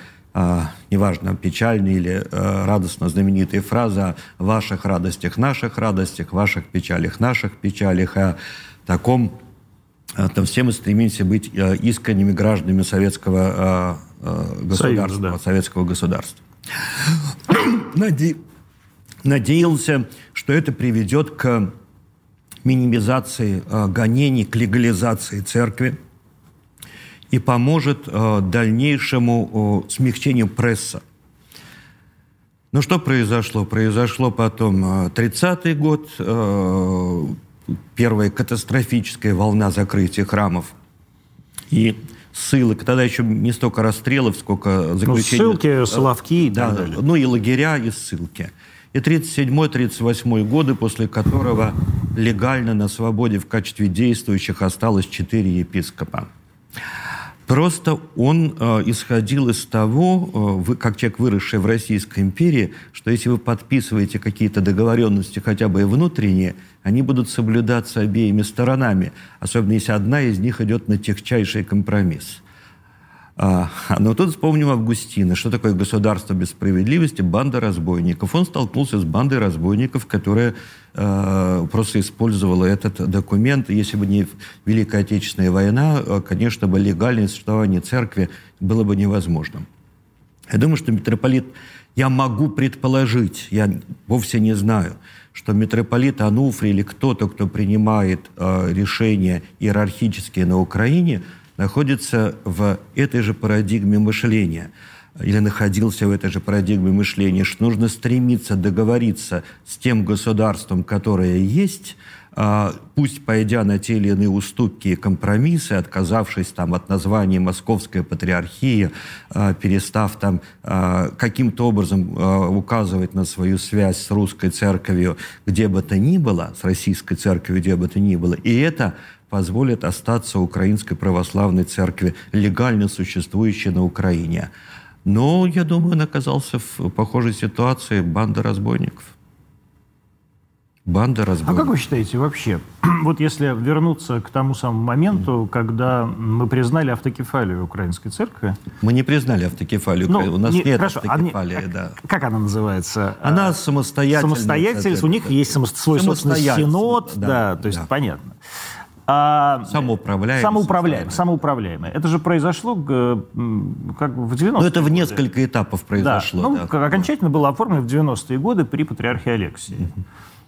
неважно, печальная или радостно знаменитая фраза «в ваших радостях наших радостях, ваших печалях наших печалях», о таком а, там все мы стремимся быть э, искренними гражданами советского э, э, государства, Союз, да. советского государства. Наде... Надеялся, что это приведет к минимизации гонений, к легализации церкви и поможет дальнейшему смягчению пресса. Ну, что произошло? Произошло потом 30-й год, первая катастрофическая волна закрытия храмов. И ссылок. Тогда еще не столько расстрелов, сколько заключений. Ну, ссылки, Соловки и да, так далее. Ну и лагеря, и ссылки. И 37-38 годы, после которого легально на свободе в качестве действующих осталось четыре епископа. Просто он э, исходил из того, э, вы, как человек, выросший в Российской империи, что если вы подписываете какие-то договоренности, хотя бы и внутренние, они будут соблюдаться обеими сторонами, особенно если одна из них идет на техчайший компромисс. А, но тут вспомним Августина. Что такое государство без справедливости? Банда разбойников. Он столкнулся с бандой разбойников, которая э, просто использовала этот документ. Если бы не Великая Отечественная война, э, конечно, бы легальное существование церкви было бы невозможным. Я думаю, что митрополит, я могу предположить, я вовсе не знаю, что митрополит Ануфрий или кто-то, кто принимает э, решения иерархические на Украине – находится в этой же парадигме мышления или находился в этой же парадигме мышления, что нужно стремиться договориться с тем государством, которое есть, а, пусть пойдя на те или иные уступки и компромиссы, отказавшись там от названия Московская патриархия, а, перестав там а, каким-то образом указывать на свою связь с русской церковью, где бы то ни было, с российской церковью, где бы то ни было. И это позволит остаться Украинской Православной Церкви, легально существующей на Украине. Но, я думаю, он оказался в похожей ситуации банда разбойников. Банда разбойников. А как вы считаете вообще, вот если вернуться к тому самому моменту, mm. когда мы признали автокефалию Украинской Церкви? Мы не признали автокефалию. Ну, У нас не, нет хорошо, автокефалии, а, да. Как она называется? Она самостоятельная. Самостоятельность. У них есть свой собственный синод. Да, да, то есть да. понятно. А, самоуправляемый. Самоуправляемый, самоуправляемый. Это же произошло как в 90-е Ну, это в несколько этапов произошло. Да. Ну, да. окончательно было оформлено в 90-е годы при патриархе Алексии.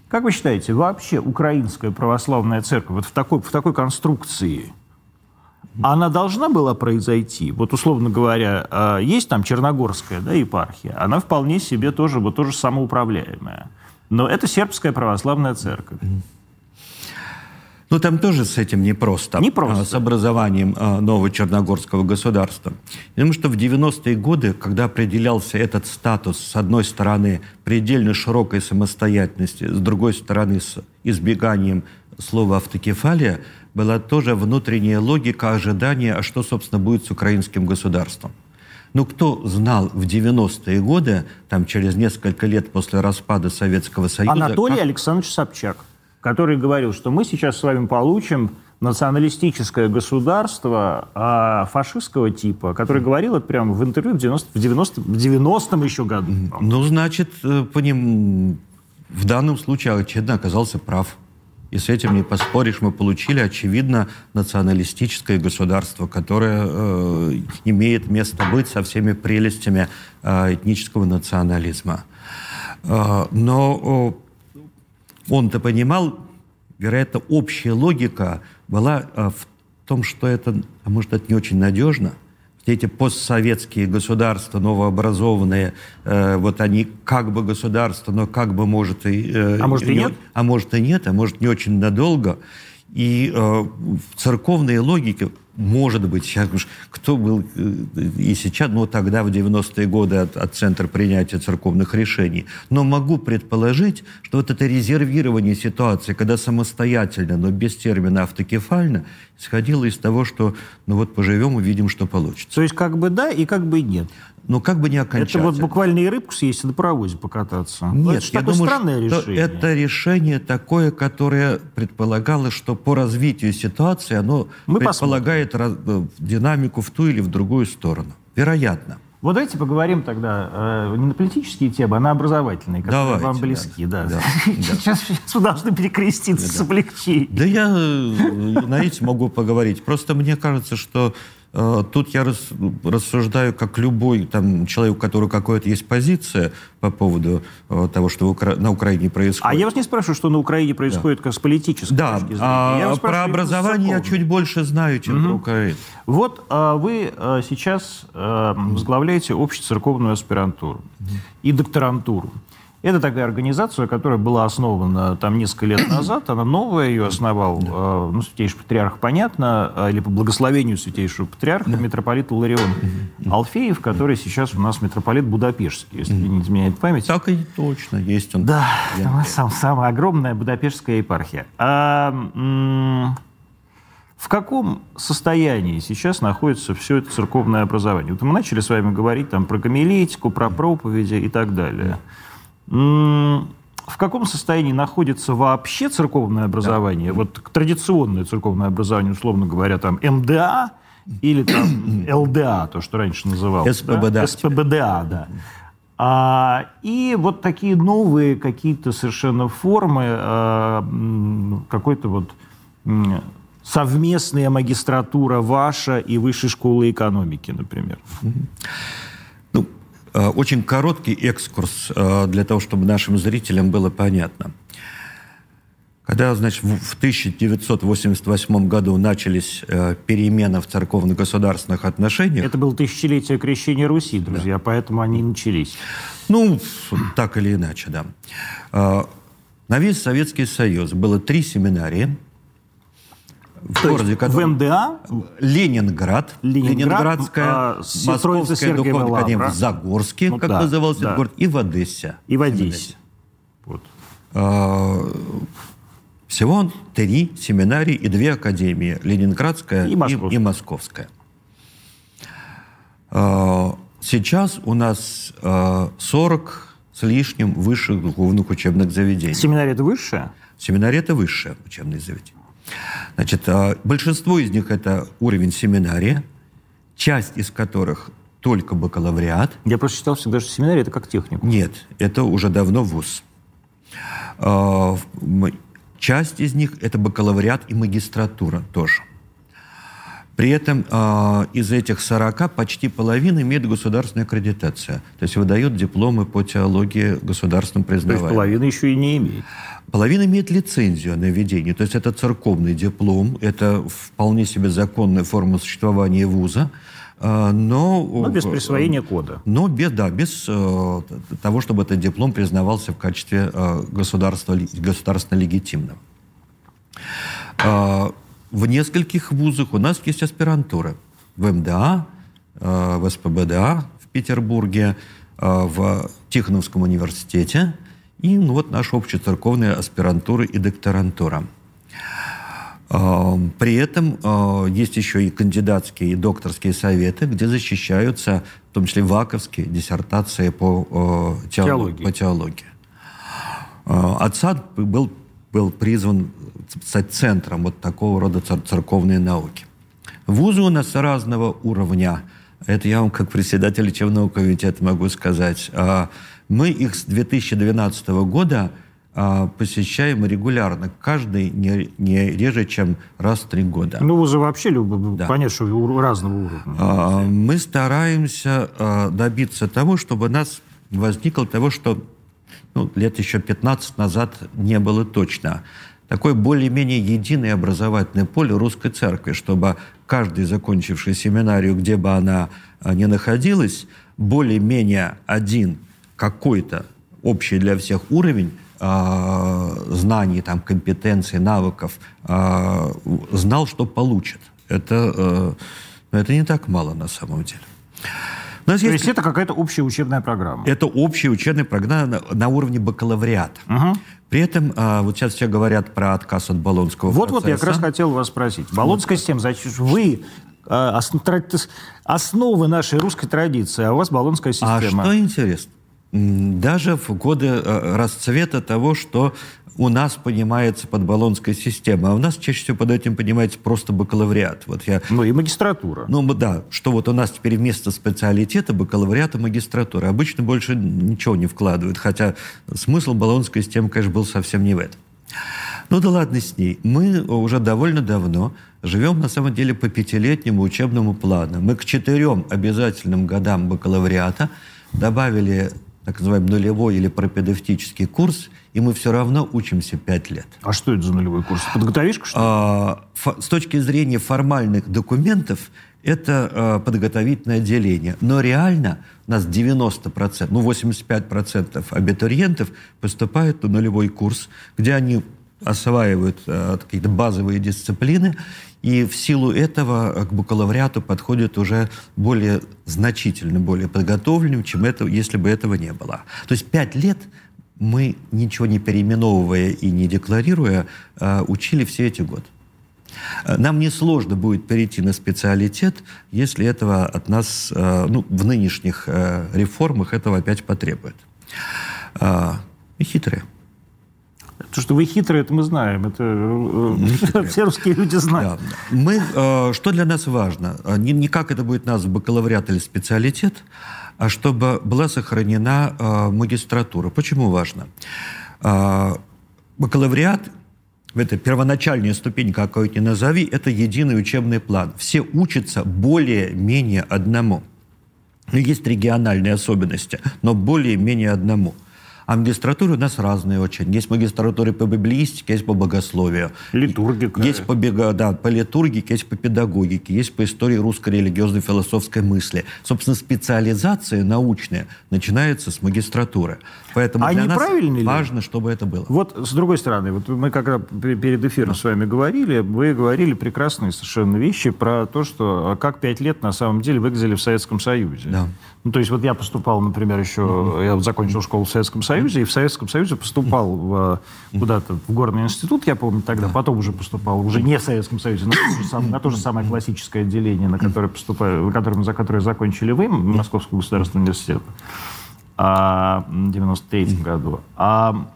Как вы считаете, вообще украинская православная церковь вот в такой, в такой конструкции, она должна была произойти? Вот, условно говоря, а, есть там Черногорская да, епархия, она вполне себе тоже, вот, тоже самоуправляемая. Но это сербская православная церковь. Ну, там тоже с этим непросто. Непросто. С образованием а, нового черногорского государства. Потому что в 90-е годы, когда определялся этот статус, с одной стороны, предельно широкой самостоятельности, с другой стороны, с избеганием слова «автокефалия», была тоже внутренняя логика ожидания, а что, собственно, будет с украинским государством. Ну, кто знал в 90-е годы, там, через несколько лет после распада Советского Союза... Анатолий как... Александрович Собчак который говорил, что мы сейчас с вами получим националистическое государство а, фашистского типа, который говорил это прямо в интервью в 90, в 90, в 90 еще году. Ну, значит, э, по ним в данном случае очевидно оказался прав. И с этим не поспоришь. Мы получили, очевидно, националистическое государство, которое э, имеет место быть со всеми прелестями э, этнического национализма. Э, но он-то понимал, вероятно, общая логика была э, в том, что это, а может, это не очень надежно. Эти постсоветские государства, новообразованные, э, вот они как бы государства, но как бы может и... Э, а может и нет? А может и нет, а может не очень надолго. И э, в церковной логике может быть, сейчас, кто был э, и сейчас, ну, тогда, в 90-е годы, от, от центра принятия церковных решений. Но могу предположить, что вот это резервирование ситуации, когда самостоятельно, но без термина автокефально, исходило из того, что, ну вот поживем, увидим, что получится. То есть как бы да и как бы нет. Ну, как бы не окончательно. Это вот буквально и рыбку съесть, и на паровозе покататься. Нет, это я думаю, странное что решение. это решение такое, которое предполагало, что по развитию ситуации оно Мы предполагает раз, э, динамику в ту или в другую сторону. Вероятно. Вот давайте поговорим тогда э, не на политические темы, а на образовательные, которые давайте, вам близки. Да. Да. Да. Сейчас, сейчас вы должны перекреститься да. с облегчением. Да я э, на эти могу поговорить. Просто мне кажется, что Э, тут я рассуждаю как любой там, человек, у которого какая-то есть позиция по поводу э, того, что на Украине происходит. А я вас не спрашиваю, что на Украине происходит да. как с политической да. точки зрения. А про образование я чуть больше знаю, чем угу. про Украину. Вот а, вы а, сейчас а, возглавляете общецерковную аспирантуру угу. и докторантуру. Это такая организация, которая была основана там несколько лет назад. Она новая, ее основал э, ну, святейший патриарх, понятно, э, или по благословению святейшего патриарха, митрополит Ларион Алфеев, который сейчас у нас митрополит Будапештский, если не изменяет память. Так и точно, есть он. Да, там сам, самая огромная Будапештская епархия. А, в каком состоянии сейчас находится все это церковное образование? Вот мы начали с вами говорить там, про гомилетику, про проповеди и так далее. В каком состоянии находится вообще церковное образование? Да. Вот традиционное церковное образование, условно говоря, там МДА или там ЛДА, то, что раньше называлось. СПБДА. Да? СПБДА, да. А, и вот такие новые какие-то совершенно формы а, какой-то вот совместная магистратура ваша и высшей школы экономики, например. Э, очень короткий экскурс э, для того, чтобы нашим зрителям было понятно. Когда, значит, в 1988 году начались э, перемены в церковно-государственных отношениях... Это было тысячелетие крещения Руси, друзья, да. поэтому они начались. Ну, так или иначе, да. На весь Советский Союз было три семинарии – в То городе, который... В МДА? Ленинград. Ленинград Ленинградская, а, Московская духовная академия в Загорске, ну, как да, назывался да. этот город, и в Одессе. И в Одессе. Вот. А, всего три семинарии и две академии. Ленинградская и, и, и Московская. А, сейчас у нас а, 40 с лишним высших духовных учебных заведений. Семинария это высшее? Семинария это высшее учебное заведение. Значит, а, большинство из них это уровень семинария, часть из которых только бакалавриат. Я просто считал всегда, что семинария это как технику. Нет, это уже давно вуз. А, часть из них это бакалавриат и магистратура тоже. При этом э, из этих 40 почти половина имеет государственную аккредитацию. То есть выдают дипломы по теологии государственным признаваемым. То есть половина еще и не имеет. Половина имеет лицензию на ведение, то есть это церковный диплом, это вполне себе законная форма существования вуза, а, но... Но без присвоения кода. Но без, да, без э, того, чтобы этот диплом признавался в качестве э, государства, государственно легитимного. Э, в нескольких вузах у нас есть аспирантура. В МДА, э, в СПБДА в Петербурге, э, в Тихоновском университете – и ну, вот наша общецерковная аспирантура и докторантура. А, при этом а, есть еще и кандидатские и докторские советы, где защищаются, в том числе ваковские диссертации по теологии. По теологии. Отсад был, был призван стать центром вот такого рода церковной науки. Вузы у нас разного уровня. Это я вам как председатель лечебного комитета могу сказать. Мы их с 2012 года а, посещаем регулярно, каждый не, не реже, чем раз в три года. Ну, же вообще да. понятно, что разного уровня. А, мы стараемся а, добиться того, чтобы у нас возникло того, что ну, лет еще 15 назад не было точно. Такое более-менее единое образовательное поле русской церкви, чтобы каждый, закончивший семинарию, где бы она а, ни находилась, более-менее один – какой-то общий для всех уровень э, знаний, там, компетенций, навыков, э, знал, что получит. Это, э, это не так мало на самом деле. У нас То есть, есть это какая-то общая учебная программа? Это общая учебная программа на, на уровне бакалавриата. Угу. При этом, а, вот сейчас все говорят про отказ от Болонского вот, процесса. Вот-вот, я как раз хотел вас спросить. Болонская вот. система, значит, вы а, основы нашей русской традиции, а у вас Болонская система. А что интересно? даже в годы э, расцвета того, что у нас понимается под баллонской системой, а у нас чаще всего под этим понимается просто бакалавриат. Вот я, ну и магистратура. Ну да, что вот у нас теперь вместо специалитета бакалавриата магистратура. Обычно больше ничего не вкладывают, хотя смысл баллонской системы, конечно, был совсем не в этом. Ну да ладно с ней. Мы уже довольно давно живем, на самом деле, по пятилетнему учебному плану. Мы к четырем обязательным годам бакалавриата добавили так называемый нулевой или пропедевтический курс, и мы все равно учимся пять лет. А что это за нулевой курс? Подготовишка, что ли? А, с точки зрения формальных документов, это э, подготовительное отделение. Но реально у нас 90%, ну 85% абитуриентов поступают на нулевой курс, где они осваивают э, какие-то базовые дисциплины, и в силу этого к бакалавриату подходят уже более значительно, более подготовленным, чем это, если бы этого не было. То есть пять лет мы, ничего не переименовывая и не декларируя, э, учили все эти годы. Э, нам несложно будет перейти на специалитет, если этого от нас, ну, в нынешних реформах этого опять потребует. И хитрые. То, что вы хитрые, это мы знаем. Это все русские люди знают. Да. Мы, что для нас важно? Не, не как это будет нас бакалавриат или специалитет, а чтобы была сохранена магистратура. Почему важно? Бакалавриат это первоначальная ступень, какой ни назови, это единый учебный план. Все учатся более-менее одному. Есть региональные особенности, но более-менее одному – а магистратуры у нас разные очень. Есть магистратуры по библиистике, есть по богословию. Литургика. Есть по, да, по литургике, есть по педагогике, есть по истории русской религиозной философской мысли. Собственно, специализация научная начинается с магистратуры. Поэтому а для нас важно, ли? чтобы это было. Вот с другой стороны, вот мы когда перед эфиром с вами говорили, вы говорили прекрасные совершенно вещи про то, что а как пять лет на самом деле выглядели в Советском Союзе. Да. Ну, то есть вот я поступал, например, еще, mm-hmm. я вот закончил школу в Советском Союзе, и в Советском Союзе поступал в, куда-то в горный институт, я помню тогда, да. потом уже поступал, уже не в Советском Союзе, на то же, самое, на то же самое классическое отделение, на которое поступаю, которым, за которое закончили вы, Московский государственный университет, а, в 93 году. А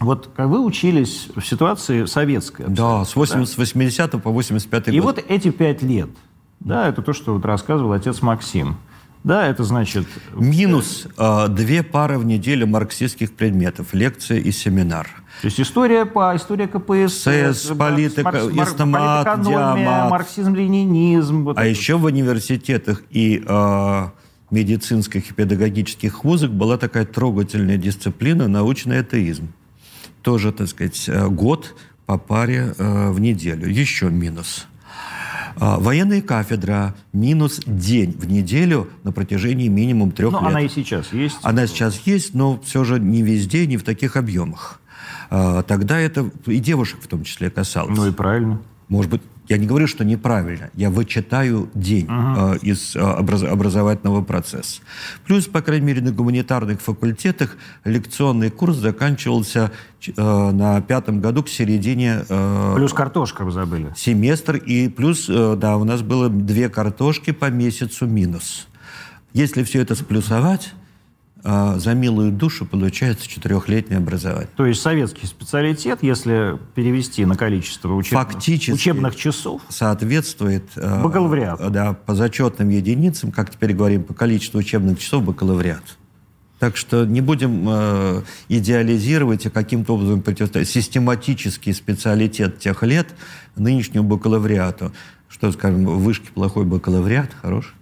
вот как вы учились в ситуации советской. Да, с 80, да? по 85 год. И вот эти пять лет, да, это то, что вот рассказывал отец Максим. Да, это значит... Минус э, две пары в неделю марксистских предметов, лекция и семинар. То есть история по история КПСС, СС, политика, марк, эстомат, диамат. марксизм, ленинизм. Вот а это. еще в университетах и э, медицинских и педагогических вузах была такая трогательная дисциплина научный атеизм. Тоже, так сказать, э, год по паре э, в неделю. Еще минус. А, военная кафедра минус день в неделю на протяжении минимум трех но лет. Она и сейчас есть. Она сейчас есть, но все же не везде, не в таких объемах. А, тогда это и девушек в том числе касалось. Ну и правильно. Может быть, я не говорю, что неправильно. Я вычитаю день uh-huh. э, из э, образ, образовательного процесса. Плюс, по крайней мере, на гуманитарных факультетах лекционный курс заканчивался э, на пятом году к середине... Э, плюс картошка вы забыли. Семестр. И плюс, э, да, у нас было две картошки по месяцу минус. Если все это сплюсовать, за милую душу получается четырехлетнее образование. То есть советский специалитет, если перевести на количество учебных, Фактически учебных часов, соответствует а, бакалавриат. Да, по зачетным единицам, как теперь говорим, по количеству учебных часов бакалавриат. Так что не будем э, идеализировать и каким-то образом противостоять. Систематический специалитет тех лет нынешнему бакалавриату. Что, скажем, в вышке плохой бакалавриат, хороший.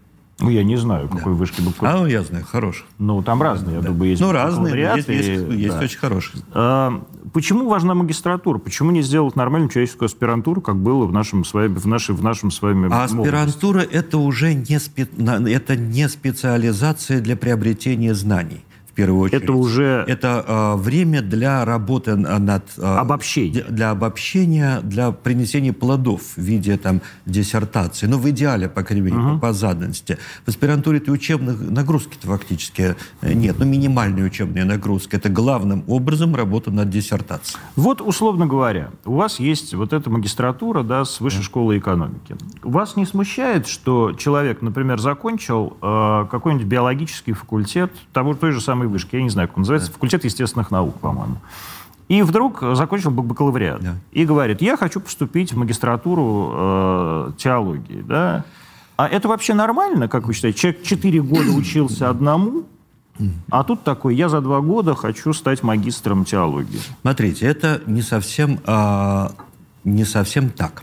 Ну, я не знаю, какой да. вышки был. А, ну, я знаю, хороший. Ну, там разные, я да. думаю, есть. Ну, разные, есть, и, есть, да. очень хорошие. А, почему важна магистратура? Почему не сделать нормальную человеческую аспирантуру, как было в нашем, своем, в нашей, в нашем с вами А аспирантура – это уже не, спе... это не специализация для приобретения знаний первую очередь. Это уже... Это э, время для работы над... Э, обобщения. Для обобщения, для принесения плодов в виде там, диссертации. Ну, в идеале, по крайней мере, угу. по, по заданности. В аспирантуре-то учебных нагрузки-то фактически э, нет. Ну, минимальные учебные нагрузки. Это главным образом работа над диссертацией. Вот, условно говоря, у вас есть вот эта магистратура да, с высшей школы экономики. Вас не смущает, что человек, например, закончил э, какой-нибудь биологический факультет того, той же самой вышки, я не знаю, как он называется, факультет естественных наук, по-моему. И вдруг закончил бакалавриат. Да. И говорит, я хочу поступить в магистратуру э, теологии. Да? А это вообще нормально, как вы считаете? Человек 4 года учился одному, А тут такой, я за два года хочу стать магистром теологии. Смотрите, это не совсем, э, не совсем так.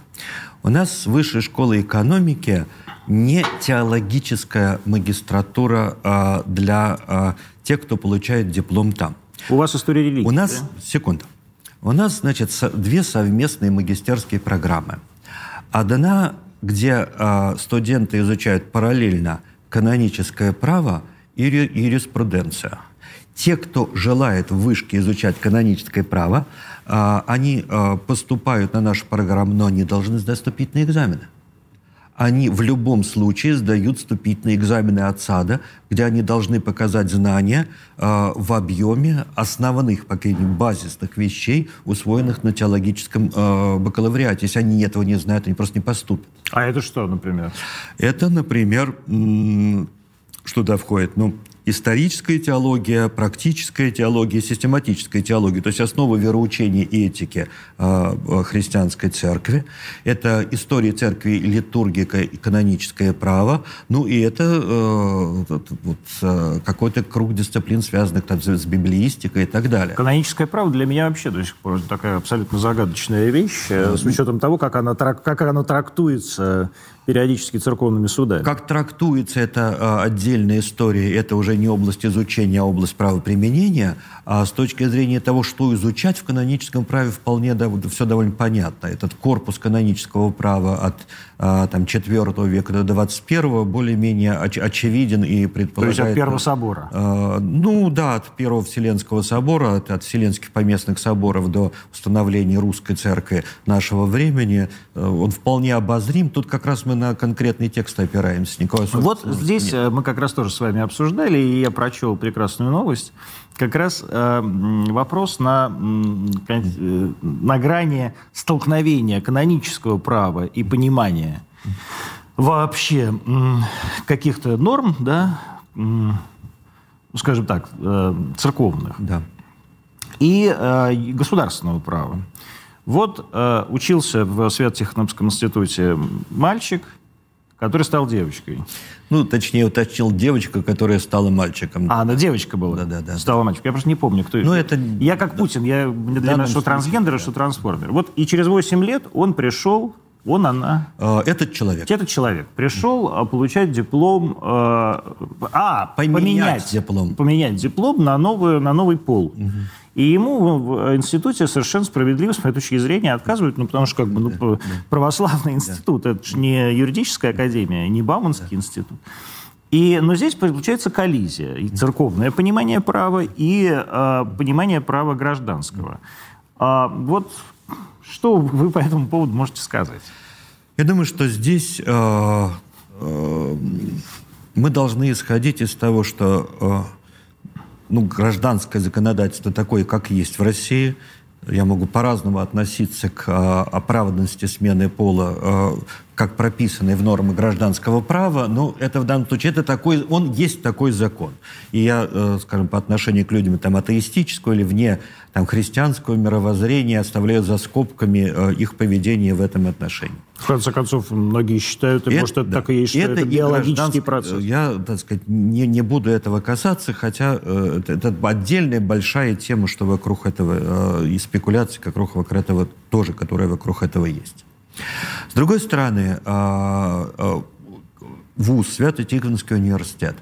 У нас высшая школа экономики не теологическая магистратура э, для тех, кто получает диплом там. У вас история религии? У нас, да? секунду. У нас, значит, две совместные магистерские программы. Одна, где э, студенты изучают параллельно каноническое право и юриспруденцию. Те, кто желает в вышке изучать каноническое право, э, они э, поступают на нашу программу, но они должны сдать вступительные экзамены они в любом случае сдают вступительные экзамены от САДа, где они должны показать знания э, в объеме основных, по крайней мере, базисных вещей, усвоенных на теологическом э, бакалавриате. Если они этого не знают, они просто не поступят. А это что, например? Это, например, что туда входит? Ну, историческая теология, практическая теология, систематическая теология, то есть основы вероучения и этики э, христианской церкви. Это история церкви, литургика каноническое право. Ну и это э, э, какой-то круг дисциплин, связанных там, с библиистикой и так далее. Каноническое право для меня вообще до сих пор такая абсолютно загадочная вещь, с учетом того, как оно, как оно трактуется периодически церковными судами. Как трактуется это отдельная история, это уже не область изучения, а область правоприменения. А с точки зрения того, что изучать в каноническом праве, вполне все довольно понятно. Этот корпус канонического права от а, там, 4 века до 21 более-менее оч- очевиден и предполагает... То есть от Первого собора? Э, ну да, от Первого Вселенского собора, от, от Вселенских поместных соборов до установления русской церкви нашего времени. Э, он вполне обозрим. Тут как раз мы на конкретный текст опираемся. Никакой вот здесь нет. мы как раз тоже с вами обсуждали, и я прочел прекрасную новость как раз э, вопрос на, э, на грани столкновения канонического права и понимания вообще каких-то норм, да, ну, скажем так, э, церковных. Да. И э, государственного права. Вот э, учился в Свято-Тихоновском институте мальчик, который стал девочкой. Ну, точнее, уточнил девочка, которая стала мальчиком. А, она девочка была? Да, да, да. Стала мальчиком. Я просто не помню, кто... Ну, это... Я как Путин, я для меня что трансгендер, да. что трансформер. Вот и через 8 лет он пришел он, она. А, этот человек. Этот человек пришел а, получать диплом. Э, а, поменять, поменять диплом. Поменять диплом на, новую, на новый пол. Угу. И ему в институте совершенно справедливо, с моей точки зрения, отказывают, ну, потому что как бы, ну, да, православный институт, да. это же не юридическая академия, не Бауманский да. институт. И, но здесь получается коллизия. И церковное понимание права, и э, понимание права гражданского. А, вот что вы по этому поводу можете сказать? Я думаю, что здесь э, э, мы должны исходить из того, что э, ну, гражданское законодательство такое, как есть в России. Я могу по-разному относиться к э, оправданности смены пола, э, как прописанной в нормы гражданского права, но это в данном случае это такой, он есть такой закон. И я, э, скажем, по отношению к людям там, атеистического или вне там, христианского мировоззрения оставляю за скобками э, их поведение в этом отношении. В конце концов, многие считают, и это, может, это да. так и есть, что это, это биологический процесс. Я, так сказать, не, не буду этого касаться, хотя э, это, это отдельная большая тема, что вокруг этого, э, и спекуляции вокруг, вокруг этого тоже, которая вокруг этого есть. С другой стороны, э, э, ВУЗ, Свято-Тихоновский университет,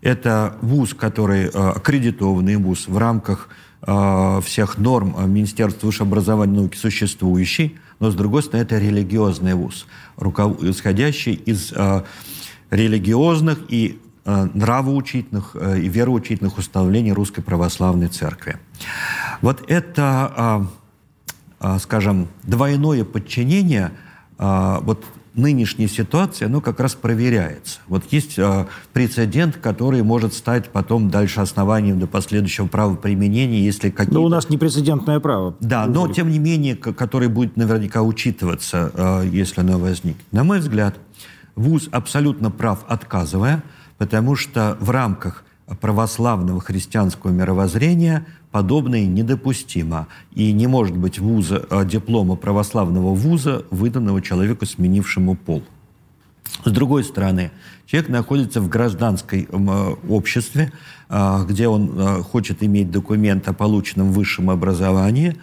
это ВУЗ, который э, аккредитованный ВУЗ в рамках Э, всех норм Министерства высшего образования и науки существующий, но, с другой стороны, это религиозный вуз, исходящий из э, религиозных и э, нравоучительных и вероучительных установлений Русской Православной Церкви. Вот это, скажем, двойное подчинение вот нынешней ситуации, оно как раз проверяется. Вот есть э, прецедент, который может стать потом дальше основанием для последующего правоприменения, если какие-то... Но у нас не прецедентное право. Да, но тем не менее, который будет наверняка учитываться, э, если оно возникнет. На мой взгляд, ВУЗ абсолютно прав, отказывая, потому что в рамках православного христианского мировоззрения подобное недопустимо. И не может быть вуза, э, диплома православного вуза, выданного человеку, сменившему пол. С другой стороны, человек находится в гражданской обществе, а, где он а, хочет иметь документ о полученном высшем образовании,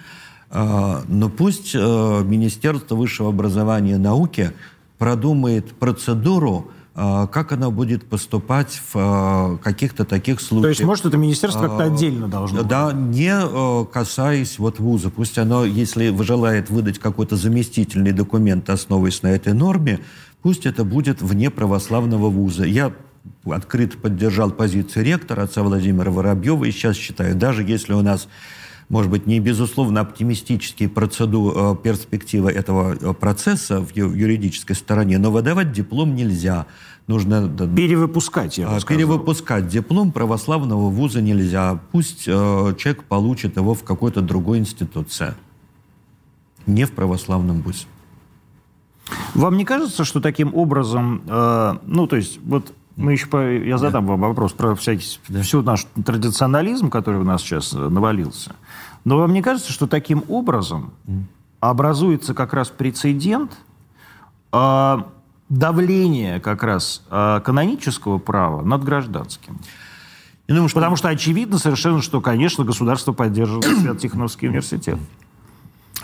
а, но пусть Министерство высшего образования и науки продумает процедуру, как она будет поступать в каких-то таких случаях. То есть, может, это министерство как-то отдельно должно быть? Да, не касаясь вот вуза. Пусть оно, если желает выдать какой-то заместительный документ, основываясь на этой норме, пусть это будет вне православного вуза. Я открыто поддержал позицию ректора, отца Владимира Воробьева, и сейчас считаю, даже если у нас может быть, не безусловно оптимистические процедуры, э, перспективы этого э, процесса в юридической стороне, но выдавать диплом нельзя. Нужно перевыпускать, я бы а, Перевыпускать диплом православного вуза нельзя. Пусть э, человек получит его в какой-то другой институции, не в православном вузе. Вам не кажется, что таким образом, э, ну, то есть, вот мы еще, по, я задам да. вам вопрос про всякий, всю наш традиционализм, который у нас сейчас э, навалился. Но вам не кажется, что таким образом образуется как раз прецедент э, давления как раз э, канонического права над гражданским? думаю, что... Потому что очевидно совершенно, что, конечно, государство поддерживает Свято-Тихоновский университет.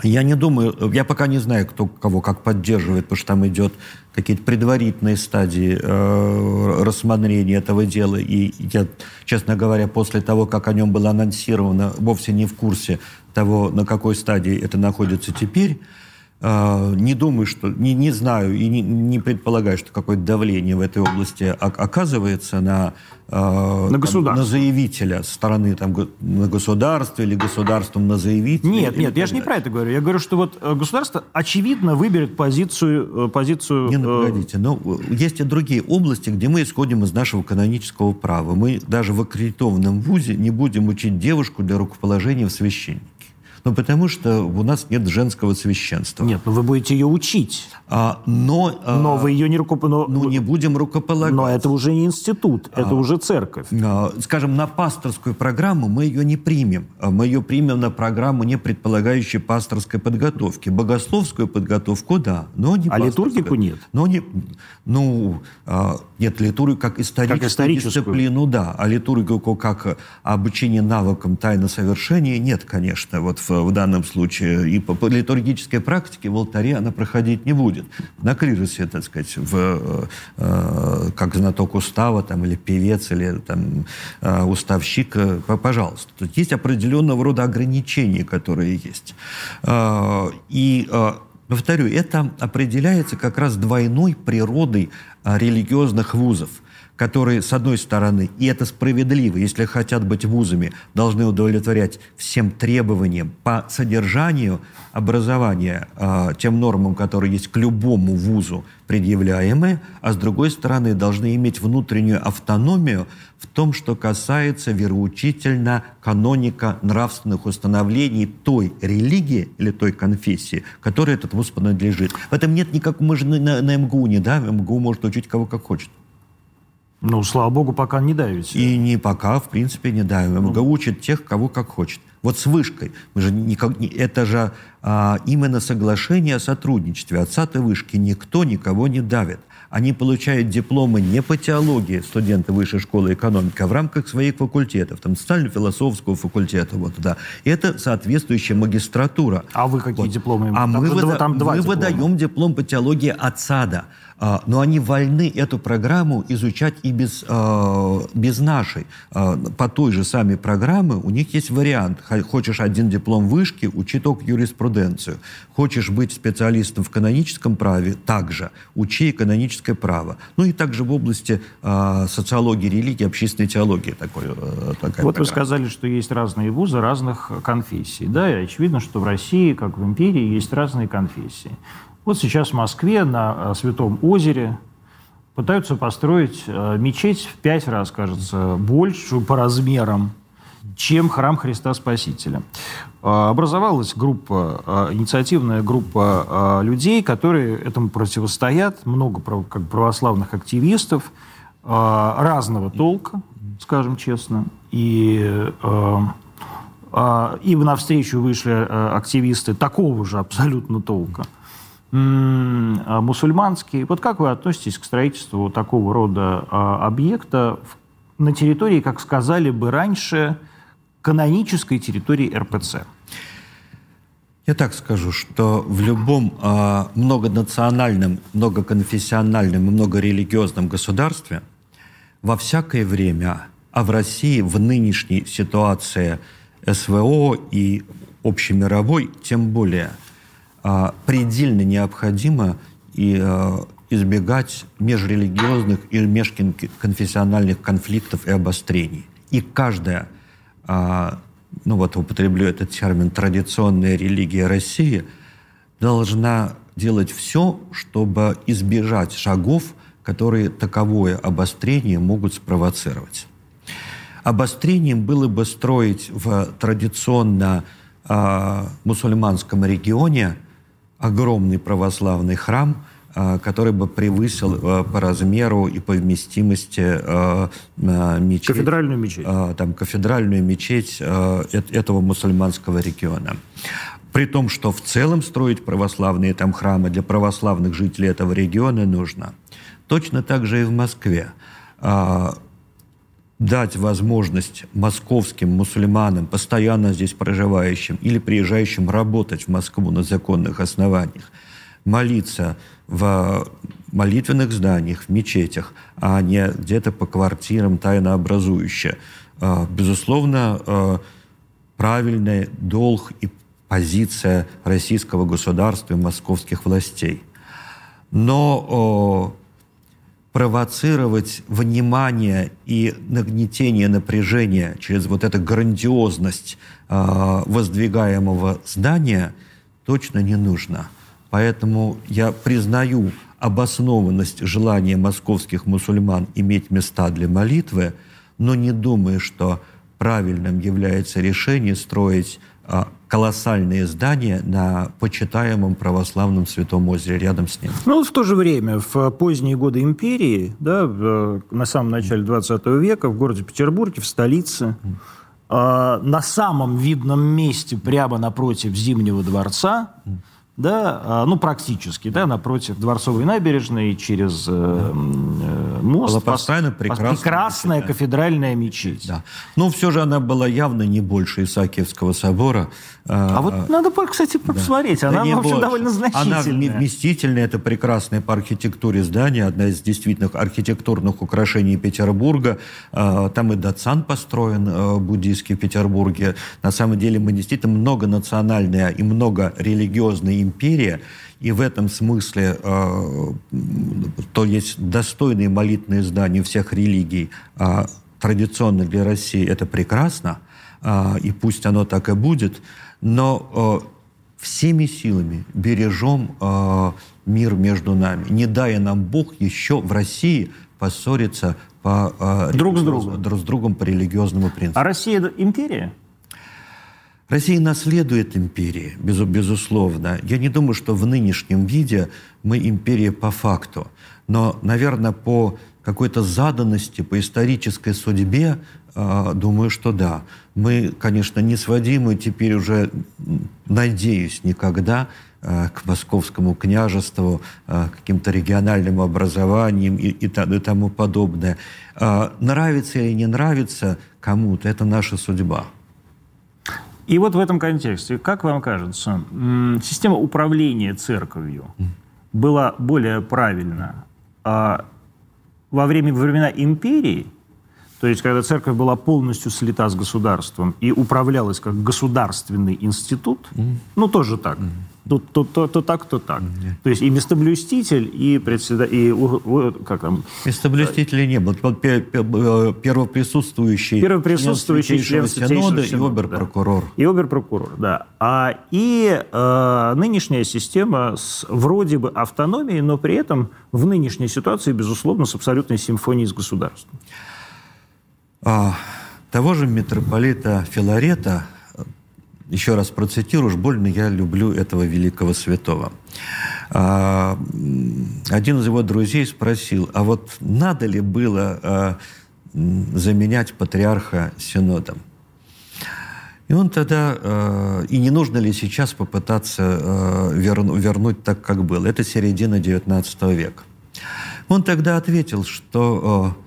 Я не думаю, я пока не знаю, кто кого как поддерживает, потому что там идет какие-то предварительные стадии э, рассмотрения этого дела. И я, честно говоря, после того, как о нем было анонсировано, вовсе не в курсе того, на какой стадии это находится теперь. Э, не думаю, что, не, не знаю и не, не предполагаю, что какое-то давление в этой области оказывается на Э, на государство. на заявителя стороны там, на государство или государством на заявителя? Нет, нет, я же не про это говорю. Я говорю, что вот э, государство очевидно выберет позицию... Э, позицию не, ну, погодите, но есть и другие области, где мы исходим из нашего канонического права. Мы даже в аккредитованном вузе не будем учить девушку для рукоположения в священнике. Ну, потому что у нас нет женского священства. Нет, но вы будете ее учить. А, но, а, но вы ее не рукополагаете. Ну, не будем рукополагать. Но это уже не институт, а, это уже церковь. А, скажем, на пасторскую программу мы ее не примем. А мы ее примем на программу, не предполагающую пасторской подготовки. Богословскую подготовку, да, но не А литургику нет? Но не, ну, а, нет, литургию как историческую, как историческую дисциплину, да. А литургику как обучение навыкам тайны совершения нет, конечно. Вот в, в данном случае. И по, по литургической практике в алтаре она проходить не будет. На клиросе, так сказать, в, э, э, как знаток устава там, или певец, или там, э, уставщик, э, пожалуйста. Тут есть определенного рода ограничения, которые есть. Э, и э, Повторю, это определяется как раз двойной природой э, религиозных вузов – которые, с одной стороны, и это справедливо, если хотят быть вузами, должны удовлетворять всем требованиям по содержанию образования, э, тем нормам, которые есть к любому вузу предъявляемые, а с другой стороны, должны иметь внутреннюю автономию в том, что касается вероучительно каноника нравственных установлений той религии или той конфессии, которой этот вуз принадлежит. В этом нет никакого... Мы же на, на МГУ не да, МГУ может учить кого как хочет. Ну, слава богу, пока не давите. И не пока, в принципе, не давим. МГУ ну. учит тех, кого как хочет. Вот с вышкой. Мы же никак, это же а, именно соглашение о сотрудничестве. От САТ и вышки никто никого не давит. Они получают дипломы не по теологии, студенты высшей школы экономики, а в рамках своих факультетов, там, социально-философского факультета, вот, да. Это соответствующая магистратура. А вы какие вот. дипломы? А там, мы, выда- там два мы выдаем диплом по теологии от САДа. А, но они вольны эту программу изучать и без, а, без нашей. А, по той же самой программе у них есть вариант. Хочешь один диплом вышки, учи только юриспруденцию. Хочешь быть специалистом в каноническом праве, также учи каноническое право. Ну и также в области социологии, религии, общественной теологии такой, э, такая Вот программа. вы сказали, что есть разные вузы разных конфессий. Да, и очевидно, что в России, как в империи, есть разные конфессии. Вот сейчас в Москве на э, Святом озере пытаются построить э, мечеть в пять раз, кажется, большую по размерам, чем храм Христа Спасителя. Э, образовалась группа, инициативная группа людей, которые этому противостоят, много православных активистов разного толка, скажем честно, и и навстречу вышли активисты такого же абсолютно толка – мусульманский. Вот как вы относитесь к строительству такого рода а, объекта на территории, как сказали бы раньше, канонической территории РПЦ? Я так скажу, что в любом э, многонациональном, многоконфессиональном и многорелигиозном государстве во всякое время, а в России в нынешней ситуации СВО и общемировой, тем более – а, предельно необходимо и а, избегать межрелигиозных и межконфессиональных конфликтов и обострений. И каждая, а, ну вот употреблю этот термин, традиционная религия России должна делать все, чтобы избежать шагов, которые таковое обострение могут спровоцировать. Обострением было бы строить в традиционно мусульманском регионе – огромный православный храм, а, который бы превысил а, по размеру и по вместимости а, мечеть. Кафедральную мечеть. Там, кафедральную мечеть этого мусульманского региона. При том, что в целом строить православные там храмы для православных жителей этого региона нужно. Точно так же и в Москве дать возможность московским мусульманам, постоянно здесь проживающим или приезжающим работать в Москву на законных основаниях, молиться в молитвенных зданиях, в мечетях, а не где-то по квартирам тайнообразующе. А, безусловно, а, правильный долг и позиция российского государства и московских властей. Но провоцировать внимание и нагнетение напряжения через вот эту грандиозность э, воздвигаемого здания точно не нужно. Поэтому я признаю обоснованность желания московских мусульман иметь места для молитвы, но не думаю, что правильным является решение строить а, колоссальные здания на почитаемом православном Святом озере рядом с ним. Ну, в то же время, в поздние годы империи, да, в, на самом начале 20 века в городе Петербурге, в столице, э, на самом видном месте, прямо напротив Зимнего дворца, да, а, ну, практически, да, напротив Дворцовой набережной, через э, э, мост. Была построена прекрасная, прекрасная мечеть, кафедральная мечеть. Да. Но все же она была явно не больше Исаакиевского собора. А, а вот надо, кстати, посмотреть. Да. Она, да в общем, довольно значительная. Она вместительная, это прекрасное по архитектуре здание, одна из действительных архитектурных украшений Петербурга. А, там и Датсан построен э, буддийский в Петербурге. На самом деле мы действительно многонациональная и многорелигиозная империя, и в этом смысле э, то есть достойные молитвенные здания всех религий, э, традиционно для России это прекрасно, э, и пусть оно так и будет, но всеми силами бережем мир между нами, не дая нам Бог еще в России поссориться по, друг с другом. друг с другом по религиозному принципу. А Россия империя? Россия наследует империи, безусловно. Я не думаю, что в нынешнем виде мы империя по факту. Но, наверное, по какой-то заданности, по исторической судьбе, а, думаю, что да. Мы, конечно, не сводимы теперь уже, надеюсь, никогда а, к московскому княжеству, к каким-то региональным образованиям и, и, и тому подобное. Нравится или не нравится кому-то, это наша судьба. И вот в этом контексте, как вам кажется, система управления церковью была более правильна а во время времена империи, то есть когда церковь была полностью слита с государством и управлялась как государственный институт, ну тоже так. То, то, то, то так, то так. Mm-hmm. То есть и местоблюститель, и председатель, и как там... Местоблюстителя не было. Э, первоприсутствующий, первоприсутствующий член Синода и оберпрокурор. Да. И оберпрокурор, да. А, и э, нынешняя система с вроде бы автономией, но при этом в нынешней ситуации, безусловно, с абсолютной симфонией с государством. А, того же митрополита Филарета еще раз процитирую, уж больно я люблю этого великого святого. А, один из его друзей спросил, а вот надо ли было а, заменять патриарха синодом? И он тогда, э, и не нужно ли сейчас попытаться верну, вернуть так, как было. Это середина XIX века. Он тогда ответил, что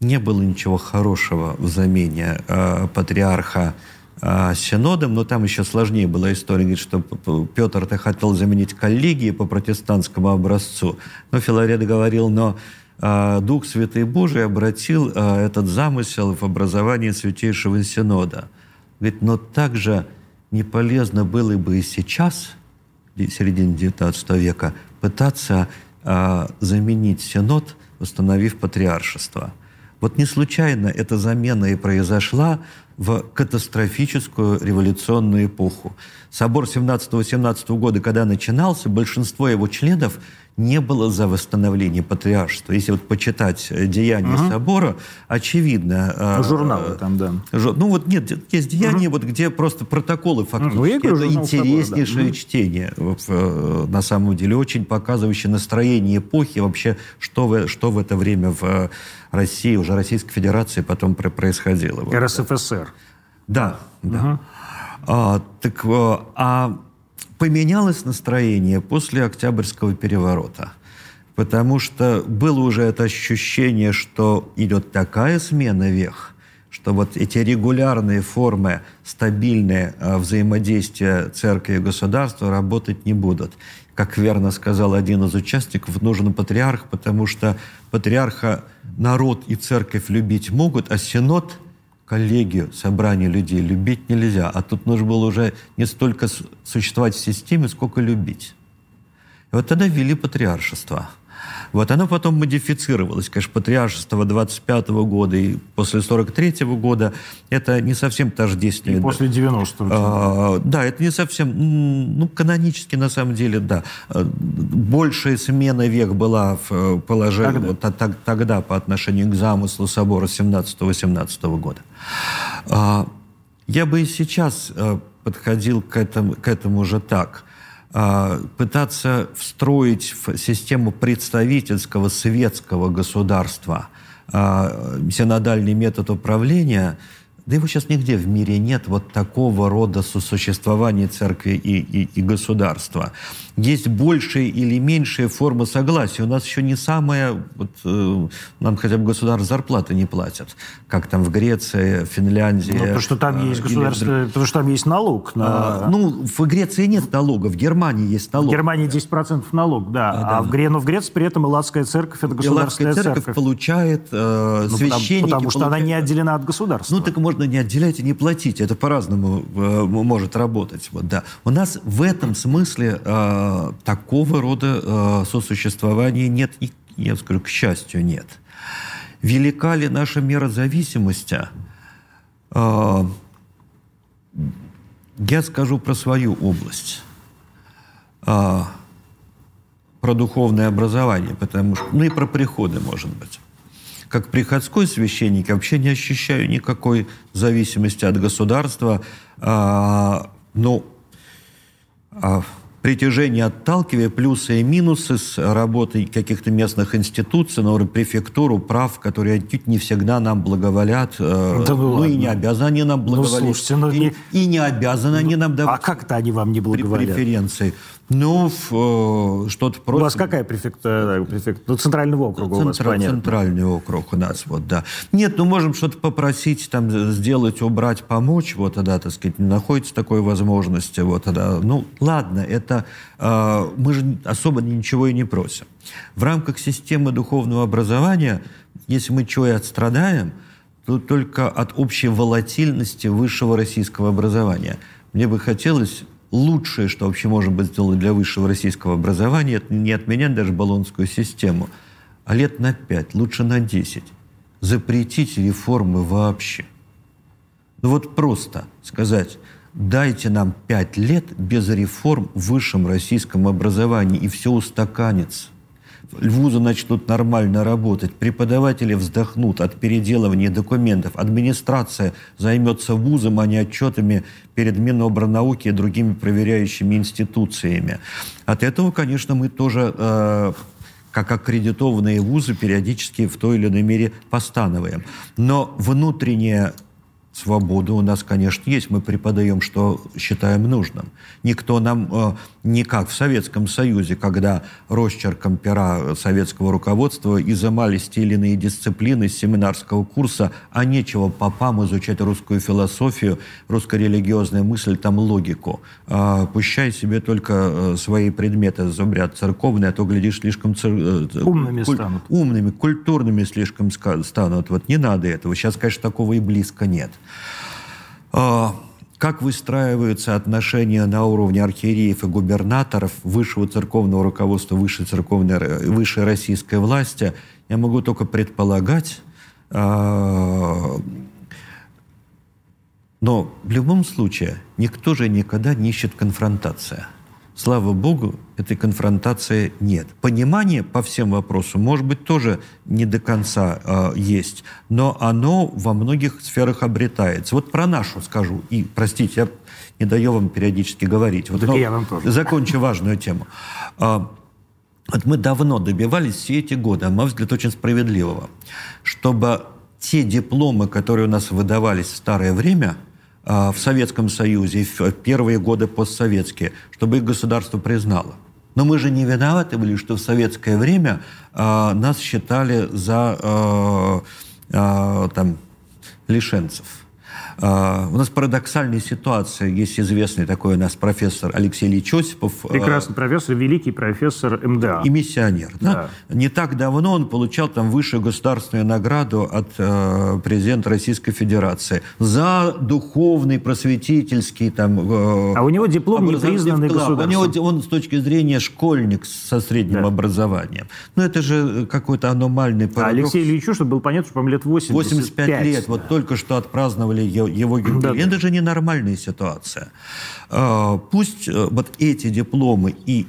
не было ничего хорошего в замене э, патриарха э, синодом, но там еще сложнее была история, говорит, что Петр-то хотел заменить коллегии по протестантскому образцу, но Филарет говорил, но а, Дух Святый Божий обратил а, этот замысел в образование Святейшего Синода. Говорит, но также не полезно было бы и сейчас, в середине XIX века, пытаться а, заменить Синод, установив патриаршество. Вот не случайно эта замена и произошла в катастрофическую революционную эпоху. Собор 17-18 года, когда начинался, большинство его членов не было за восстановление патриаршества. Если вот почитать э, деяния угу. собора, очевидно... Э, ну, журналы там, да. Жур, ну вот нет, есть деяния, угу. вот, где просто протоколы фактически. Ну, я говорю, Это интереснейшее собора, да. чтение. Э, на самом деле, очень показывающее настроение эпохи, вообще, что в, что в это время в России, уже Российской Федерации потом происходило. РСФСР. Да, да. Угу. А, так, а поменялось настроение после Октябрьского переворота. Потому что было уже это ощущение, что идет такая смена вех, что вот эти регулярные формы, стабильные э, взаимодействия церкви и государства работать не будут. Как верно сказал один из участников, нужен патриарх, потому что патриарха народ и церковь любить могут, а синод – коллегию, собрание людей любить нельзя. А тут нужно было уже не столько существовать в системе, сколько любить. И вот тогда ввели патриаршество – вот оно потом модифицировалось. Конечно, патриаршество 25 -го года и после 43 -го года это не совсем тождественное. И после 90-го. А, да, это не совсем... Ну, канонически, на самом деле, да. Большая смена век была в э, положении тогда, вот, так, тогда по отношению к замыслу собора 17-18 года. А, я бы и сейчас э, подходил к этому, к этому же так – а, пытаться встроить в систему представительского светского государства а, синодальный метод управления – да его сейчас нигде в мире нет вот такого рода сосуществования церкви и, и, и государства. Есть большие или меньшие формы согласия. У нас еще не самое... Вот, э, нам хотя бы государство зарплаты не платят, как там в Греции, Финляндии. Ну, потому что там э, есть государство, или... потому что там есть налог. На... А, ну, в Греции нет налога, в Германии есть налог. В Германии 10% налог, да. А, да. а в, Гре... но в Греции при этом Элладская церковь – это государственная церковь. церковь получает э, ну, священники... Потому, потому что она не отделена от государства. Ну, так можно можно не отделять и не платить. Это по-разному э, может работать. Вот, да. У нас в этом смысле э, такого рода э, сосуществования нет. И, я скажу, к счастью, нет. Велика ли наша мера зависимости? Э, я скажу про свою область. Э, про духовное образование, потому что, ну и про приходы, может быть как приходской священник вообще не ощущаю никакой зависимости от государства. А, ну, а, притяжение отталкивая, плюсы и минусы с работой каких-то местных институций, например, префектуру, прав, которые отнюдь не всегда нам благоволят. Э, да ну, ну и не обязаны они нам ну, благоволять. Ну, слушайте, ну, и, не... и не обязаны ну, они нам давать А как-то они вам не благоволят? Преференции. Ну, э, что-то просто... У вас какая префектура? Префект... Ну, центрального округа Центра... у вас, понятно. Центральный округ у нас, вот, да. Нет, ну, можем что-то попросить, там, сделать, убрать, помочь, вот, тогда, так сказать, не находится такой возможности, вот, тогда, ну, ладно, это... Э, мы же особо ничего и не просим. В рамках системы духовного образования, если мы чего и отстрадаем, то только от общей волатильности высшего российского образования. Мне бы хотелось лучшее, что вообще можно быть сделать для высшего российского образования, это не отменять даже баллонскую систему, а лет на пять, лучше на десять. Запретить реформы вообще. Ну вот просто сказать, дайте нам пять лет без реформ в высшем российском образовании, и все устаканится вузы начнут нормально работать, преподаватели вздохнут от переделывания документов, администрация займется вузом, а не отчетами перед Минобрнауки и другими проверяющими институциями. От этого, конечно, мы тоже э, как аккредитованные вузы периодически в той или иной мере постановаем. Но внутренняя свобода у нас, конечно, есть. Мы преподаем, что считаем нужным. Никто нам э, не как в Советском Союзе, когда росчерком пера советского руководства изымались те или иные дисциплины с семинарского курса, а нечего попам изучать русскую философию, русско-религиозную мысль, там логику. Э, пущай себе только э, свои предметы зубрят церковные, а то, глядишь, слишком... Цер... Э, умными куль... станут. Умными, культурными слишком станут. Вот не надо этого. Сейчас, конечно, такого и близко нет. А, как выстраиваются отношения на уровне архиереев и губернаторов, высшего церковного руководства, высшей, церковной, высшей российской власти, я могу только предполагать. А, но в любом случае никто же никогда не ищет конфронтация – Слава Богу, этой конфронтации нет. Понимание по всем вопросам, может быть, тоже не до конца э, есть, но оно во многих сферах обретается. Вот про нашу скажу. И, простите, я не даю вам периодически говорить. Вот, так я вам тоже. Закончу важную тему. Э, вот мы давно добивались все эти годы, а мой взгляд, очень справедливого, чтобы те дипломы, которые у нас выдавались в старое время – в Советском Союзе, в первые годы постсоветские, чтобы их государство признало. Но мы же не виноваты были, что в советское время э, нас считали за э, э, там, лишенцев. А, у нас парадоксальная ситуация. Есть известный такой у нас профессор Алексей Ильич Осипов. А, Прекрасный профессор, великий профессор МДА. И миссионер. Да? Да. Не так давно он получал там высшую государственную награду от э, президента Российской Федерации за духовный, просветительский там... Э, а у него диплом не признанный государством. У него он с точки зрения школьник со средним да. образованием. Ну это же какой-то аномальный парадокс. А Алексей Ильичу, чтобы был понятно, что, по-моему, лет 80. 85 лет. Да. Вот только что отпраздновали его юбилей. Да. Это же ненормальная ситуация. А, пусть э, вот эти дипломы и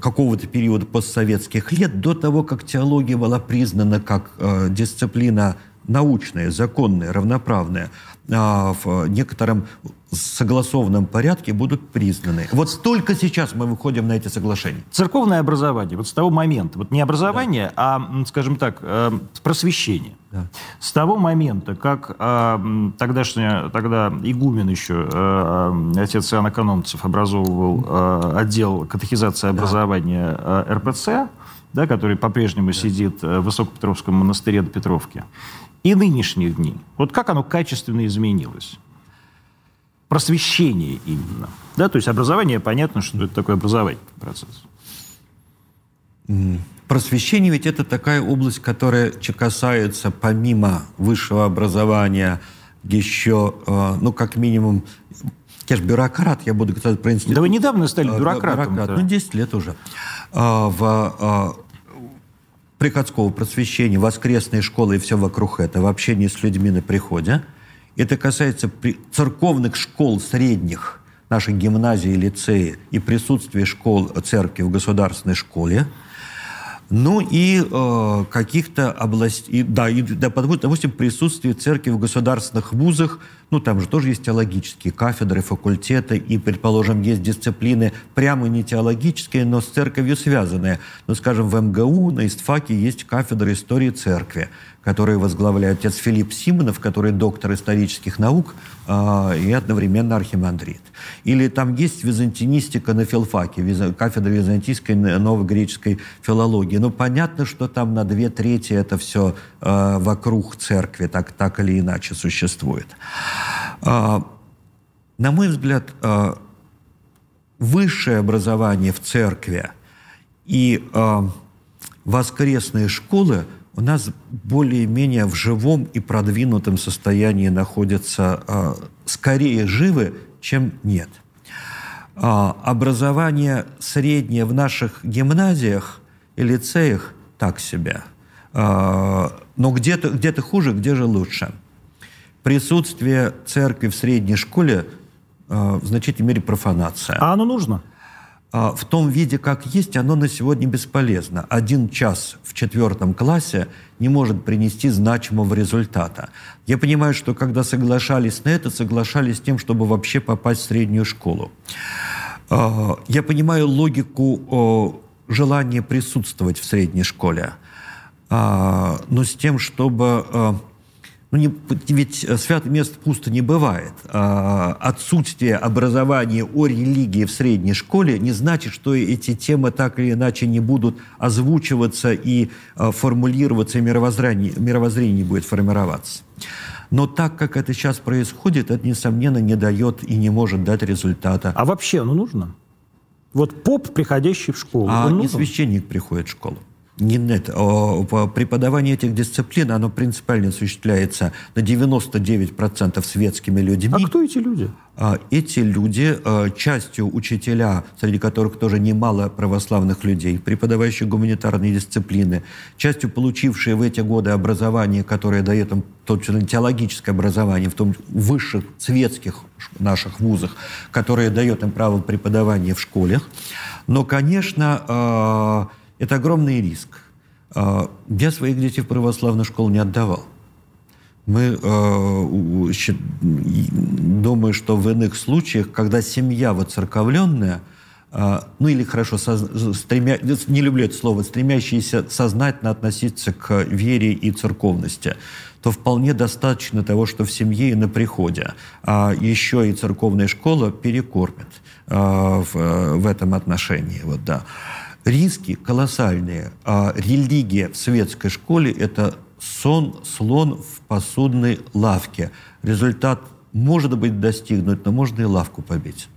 какого-то периода постсоветских лет, до того, как теология была признана как э, дисциплина научная, законная, равноправная, а, в некотором согласованном порядке будут признаны. Вот только сейчас мы выходим на эти соглашения. Церковное образование, вот с того момента, вот не образование, да. а, скажем так, э, просвещение. Да. С того момента, как э, тогдашняя, тогда игумен еще, э, отец Иоанн Экономцев, образовывал э, отдел катехизации образования э, РПЦ, да, который по-прежнему да. сидит в Высокопетровском монастыре до Петровки, и нынешних дней. Вот как оно качественно изменилось? Просвещение именно. Да, то есть образование, понятно, что это такой образовательный процесс. Просвещение ведь это такая область, которая касается помимо высшего образования еще, э, ну, как минимум, я же бюрократ, я буду говорить про институт. Да вы недавно стали э, бюрократом. Бюрократ, ну, 10 лет уже. А, в приходского просвещения, воскресные школы и все вокруг этого, общение с людьми на приходе. Это касается церковных школ средних, нашей гимназии, лицеи и присутствия школ церкви в государственной школе. Ну и э, каких-то областей, да, и, да, допустим, присутствие церкви в государственных вузах, ну там же тоже есть теологические кафедры, факультеты, и, предположим, есть дисциплины прямо не теологические, но с церковью связанные. Ну, скажем, в МГУ на ИСТФАКе есть кафедра истории церкви который возглавляет отец Филипп Симонов, который доктор исторических наук э, и одновременно архимандрит. Или там есть византинистика на филфаке, виз, кафедра византийской новогреческой филологии. Ну, понятно, что там на две трети это все э, вокруг церкви так, так или иначе существует. Э, на мой взгляд, э, высшее образование в церкви и э, воскресные школы – у нас более-менее в живом и продвинутом состоянии находятся э, скорее живы, чем нет. Э, образование среднее в наших гимназиях и лицеях так себе. Э, но где-то где хуже, где же лучше. Присутствие церкви в средней школе в значительной мере профанация. А оно нужно? А, в том виде, как есть, оно на сегодня бесполезно. Один час в четвертом классе не может принести значимого результата. Я понимаю, что когда соглашались на это, соглашались с тем, чтобы вообще попасть в среднюю школу. А, я понимаю логику желания присутствовать в средней школе, а, но с тем, чтобы ну, не, ведь святое место пусто не бывает. А, отсутствие образования о религии в средней школе не значит, что эти темы так или иначе не будут озвучиваться и а, формулироваться, и мировоззрение, мировоззрение не будет формироваться. Но так, как это сейчас происходит, это, несомненно, не дает и не может дать результата. А вообще оно нужно? Вот поп, приходящий в школу. А не священник приходит в школу. Не нет. Преподавание этих дисциплин, оно принципиально осуществляется на 99% светскими людьми. А кто эти люди? А, эти люди, а, частью учителя, среди которых тоже немало православных людей, преподавающие гуманитарные дисциплины, частью получившие в эти годы образование, которое дает им точно теологическое образование, в том высших светских наших вузах, которое дает им право преподавания в школах. Но, конечно, а, это огромный риск. А, я своих детей в православную школу не отдавал. Мы э, думаю, что в иных случаях, когда семья воцерковленная, э, ну или хорошо, со, стремя, не люблю это слово, стремящиеся сознательно относиться к вере и церковности, то вполне достаточно того, что в семье и на приходе. А еще и церковная школа перекормит э, в, в этом отношении. Вот, да. Риски колоссальные. А религия в светской школе – это сон, слон в посудной лавке. Результат может быть достигнут, но можно и лавку побить.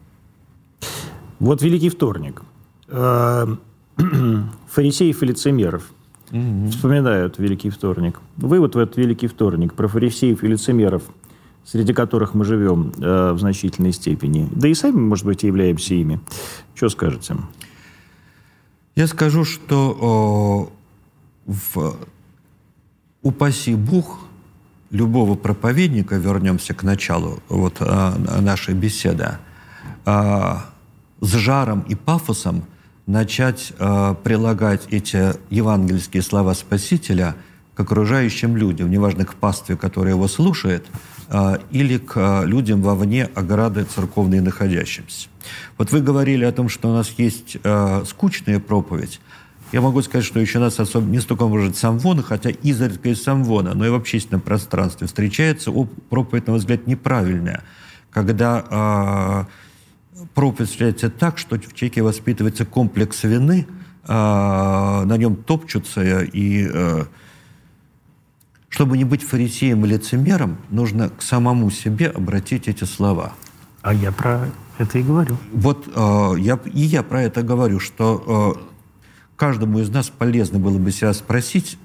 Вот Великий вторник. Э, фарисеев и лицемеров угу. вспоминают Великий вторник. Вы вот в этот Великий вторник про фарисеев и лицемеров, среди которых мы живем э, в значительной степени, да и сами, может быть, являемся ими, что скажете? Я скажу, что о, в, упаси Бог любого проповедника, вернемся к началу вот, а, нашей беседы, а, с жаром и пафосом начать а, прилагать эти евангельские слова Спасителя к окружающим людям, неважно, к пастве, которая его слушает, или к людям вовне ограды церковной находящимся. Вот вы говорили о том, что у нас есть э, скучная проповедь. Я могу сказать, что еще нас особо не столько, может, самвона, хотя изредка из самвона, но и в общественном пространстве встречается проповедь, на мой взгляд, неправильная, когда проповедь встречается так, что в человеке воспитывается комплекс вины, на нем топчутся, и э, чтобы не быть фарисеем и лицемером, нужно к самому себе обратить эти слова. А я про это и говорю. Вот э, я, и я про это говорю, что э, каждому из нас полезно было бы себя спросить,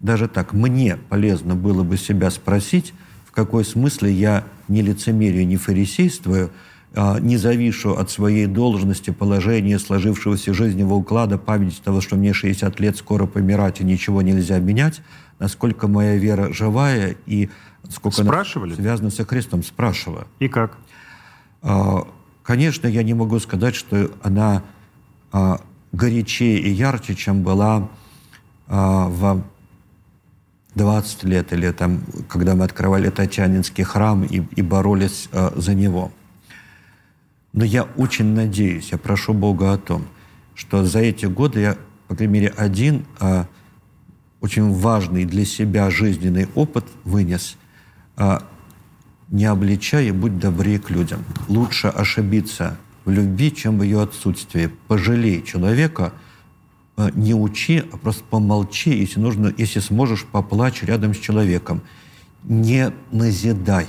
даже так, мне полезно было бы себя спросить, в какой смысле я не лицемерию, не фарисействую, не завишу от своей должности, положения, сложившегося жизненного уклада, памяти того, что мне 60 лет, скоро помирать и ничего нельзя менять, насколько моя вера живая и сколько Спрашивали? она связана со Христом. Спрашиваю. И как? А, конечно, я не могу сказать, что она а, горячее и ярче, чем была а, в 20 лет, или там, когда мы открывали Татьянинский храм и, и боролись за него. Но я очень надеюсь, я прошу Бога о том, что за эти годы я, по крайней мере, один очень важный для себя жизненный опыт вынес не обличай и будь добрее к людям. Лучше ошибиться в любви, чем в ее отсутствии. Пожалей человека, э, не учи, а просто помолчи, если нужно, если сможешь, поплачь рядом с человеком. Не назидай.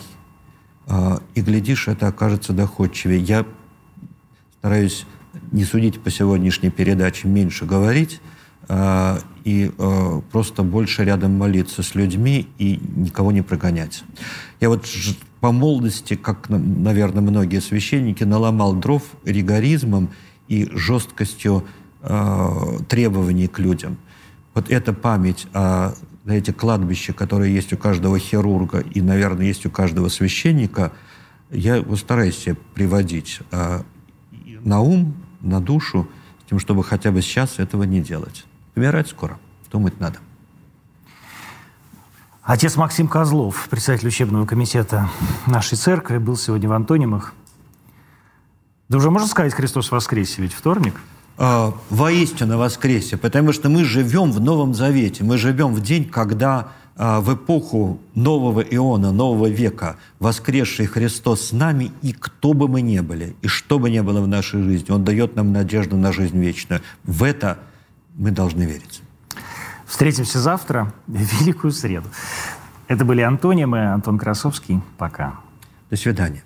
Э, и глядишь, это окажется доходчивее. Я стараюсь не судить по сегодняшней передаче, меньше говорить, э, и просто больше рядом молиться с людьми и никого не прогонять. Я вот по молодости, как, наверное, многие священники, наломал дров ригоризмом и жесткостью э, требований к людям. Вот эта память о эти кладбища, которые есть у каждого хирурга и, наверное, есть у каждого священника, я стараюсь себе приводить э, на ум, на душу, с тем, чтобы хотя бы сейчас этого не делать. Умирать скоро, думать надо. Отец Максим Козлов, председатель учебного комитета нашей церкви, был сегодня в Антонимах. Да уже можно сказать Христос воскресе, ведь вторник? А, воистину воскресе, потому что мы живем в Новом Завете, мы живем в день, когда в эпоху нового иона, нового века, воскресший Христос с нами, и кто бы мы ни были, и что бы ни было в нашей жизни, Он дает нам надежду на жизнь вечную. В это мы должны верить. Встретимся завтра, в Великую Среду. Это были Антонием и Антон Красовский. Пока. До свидания.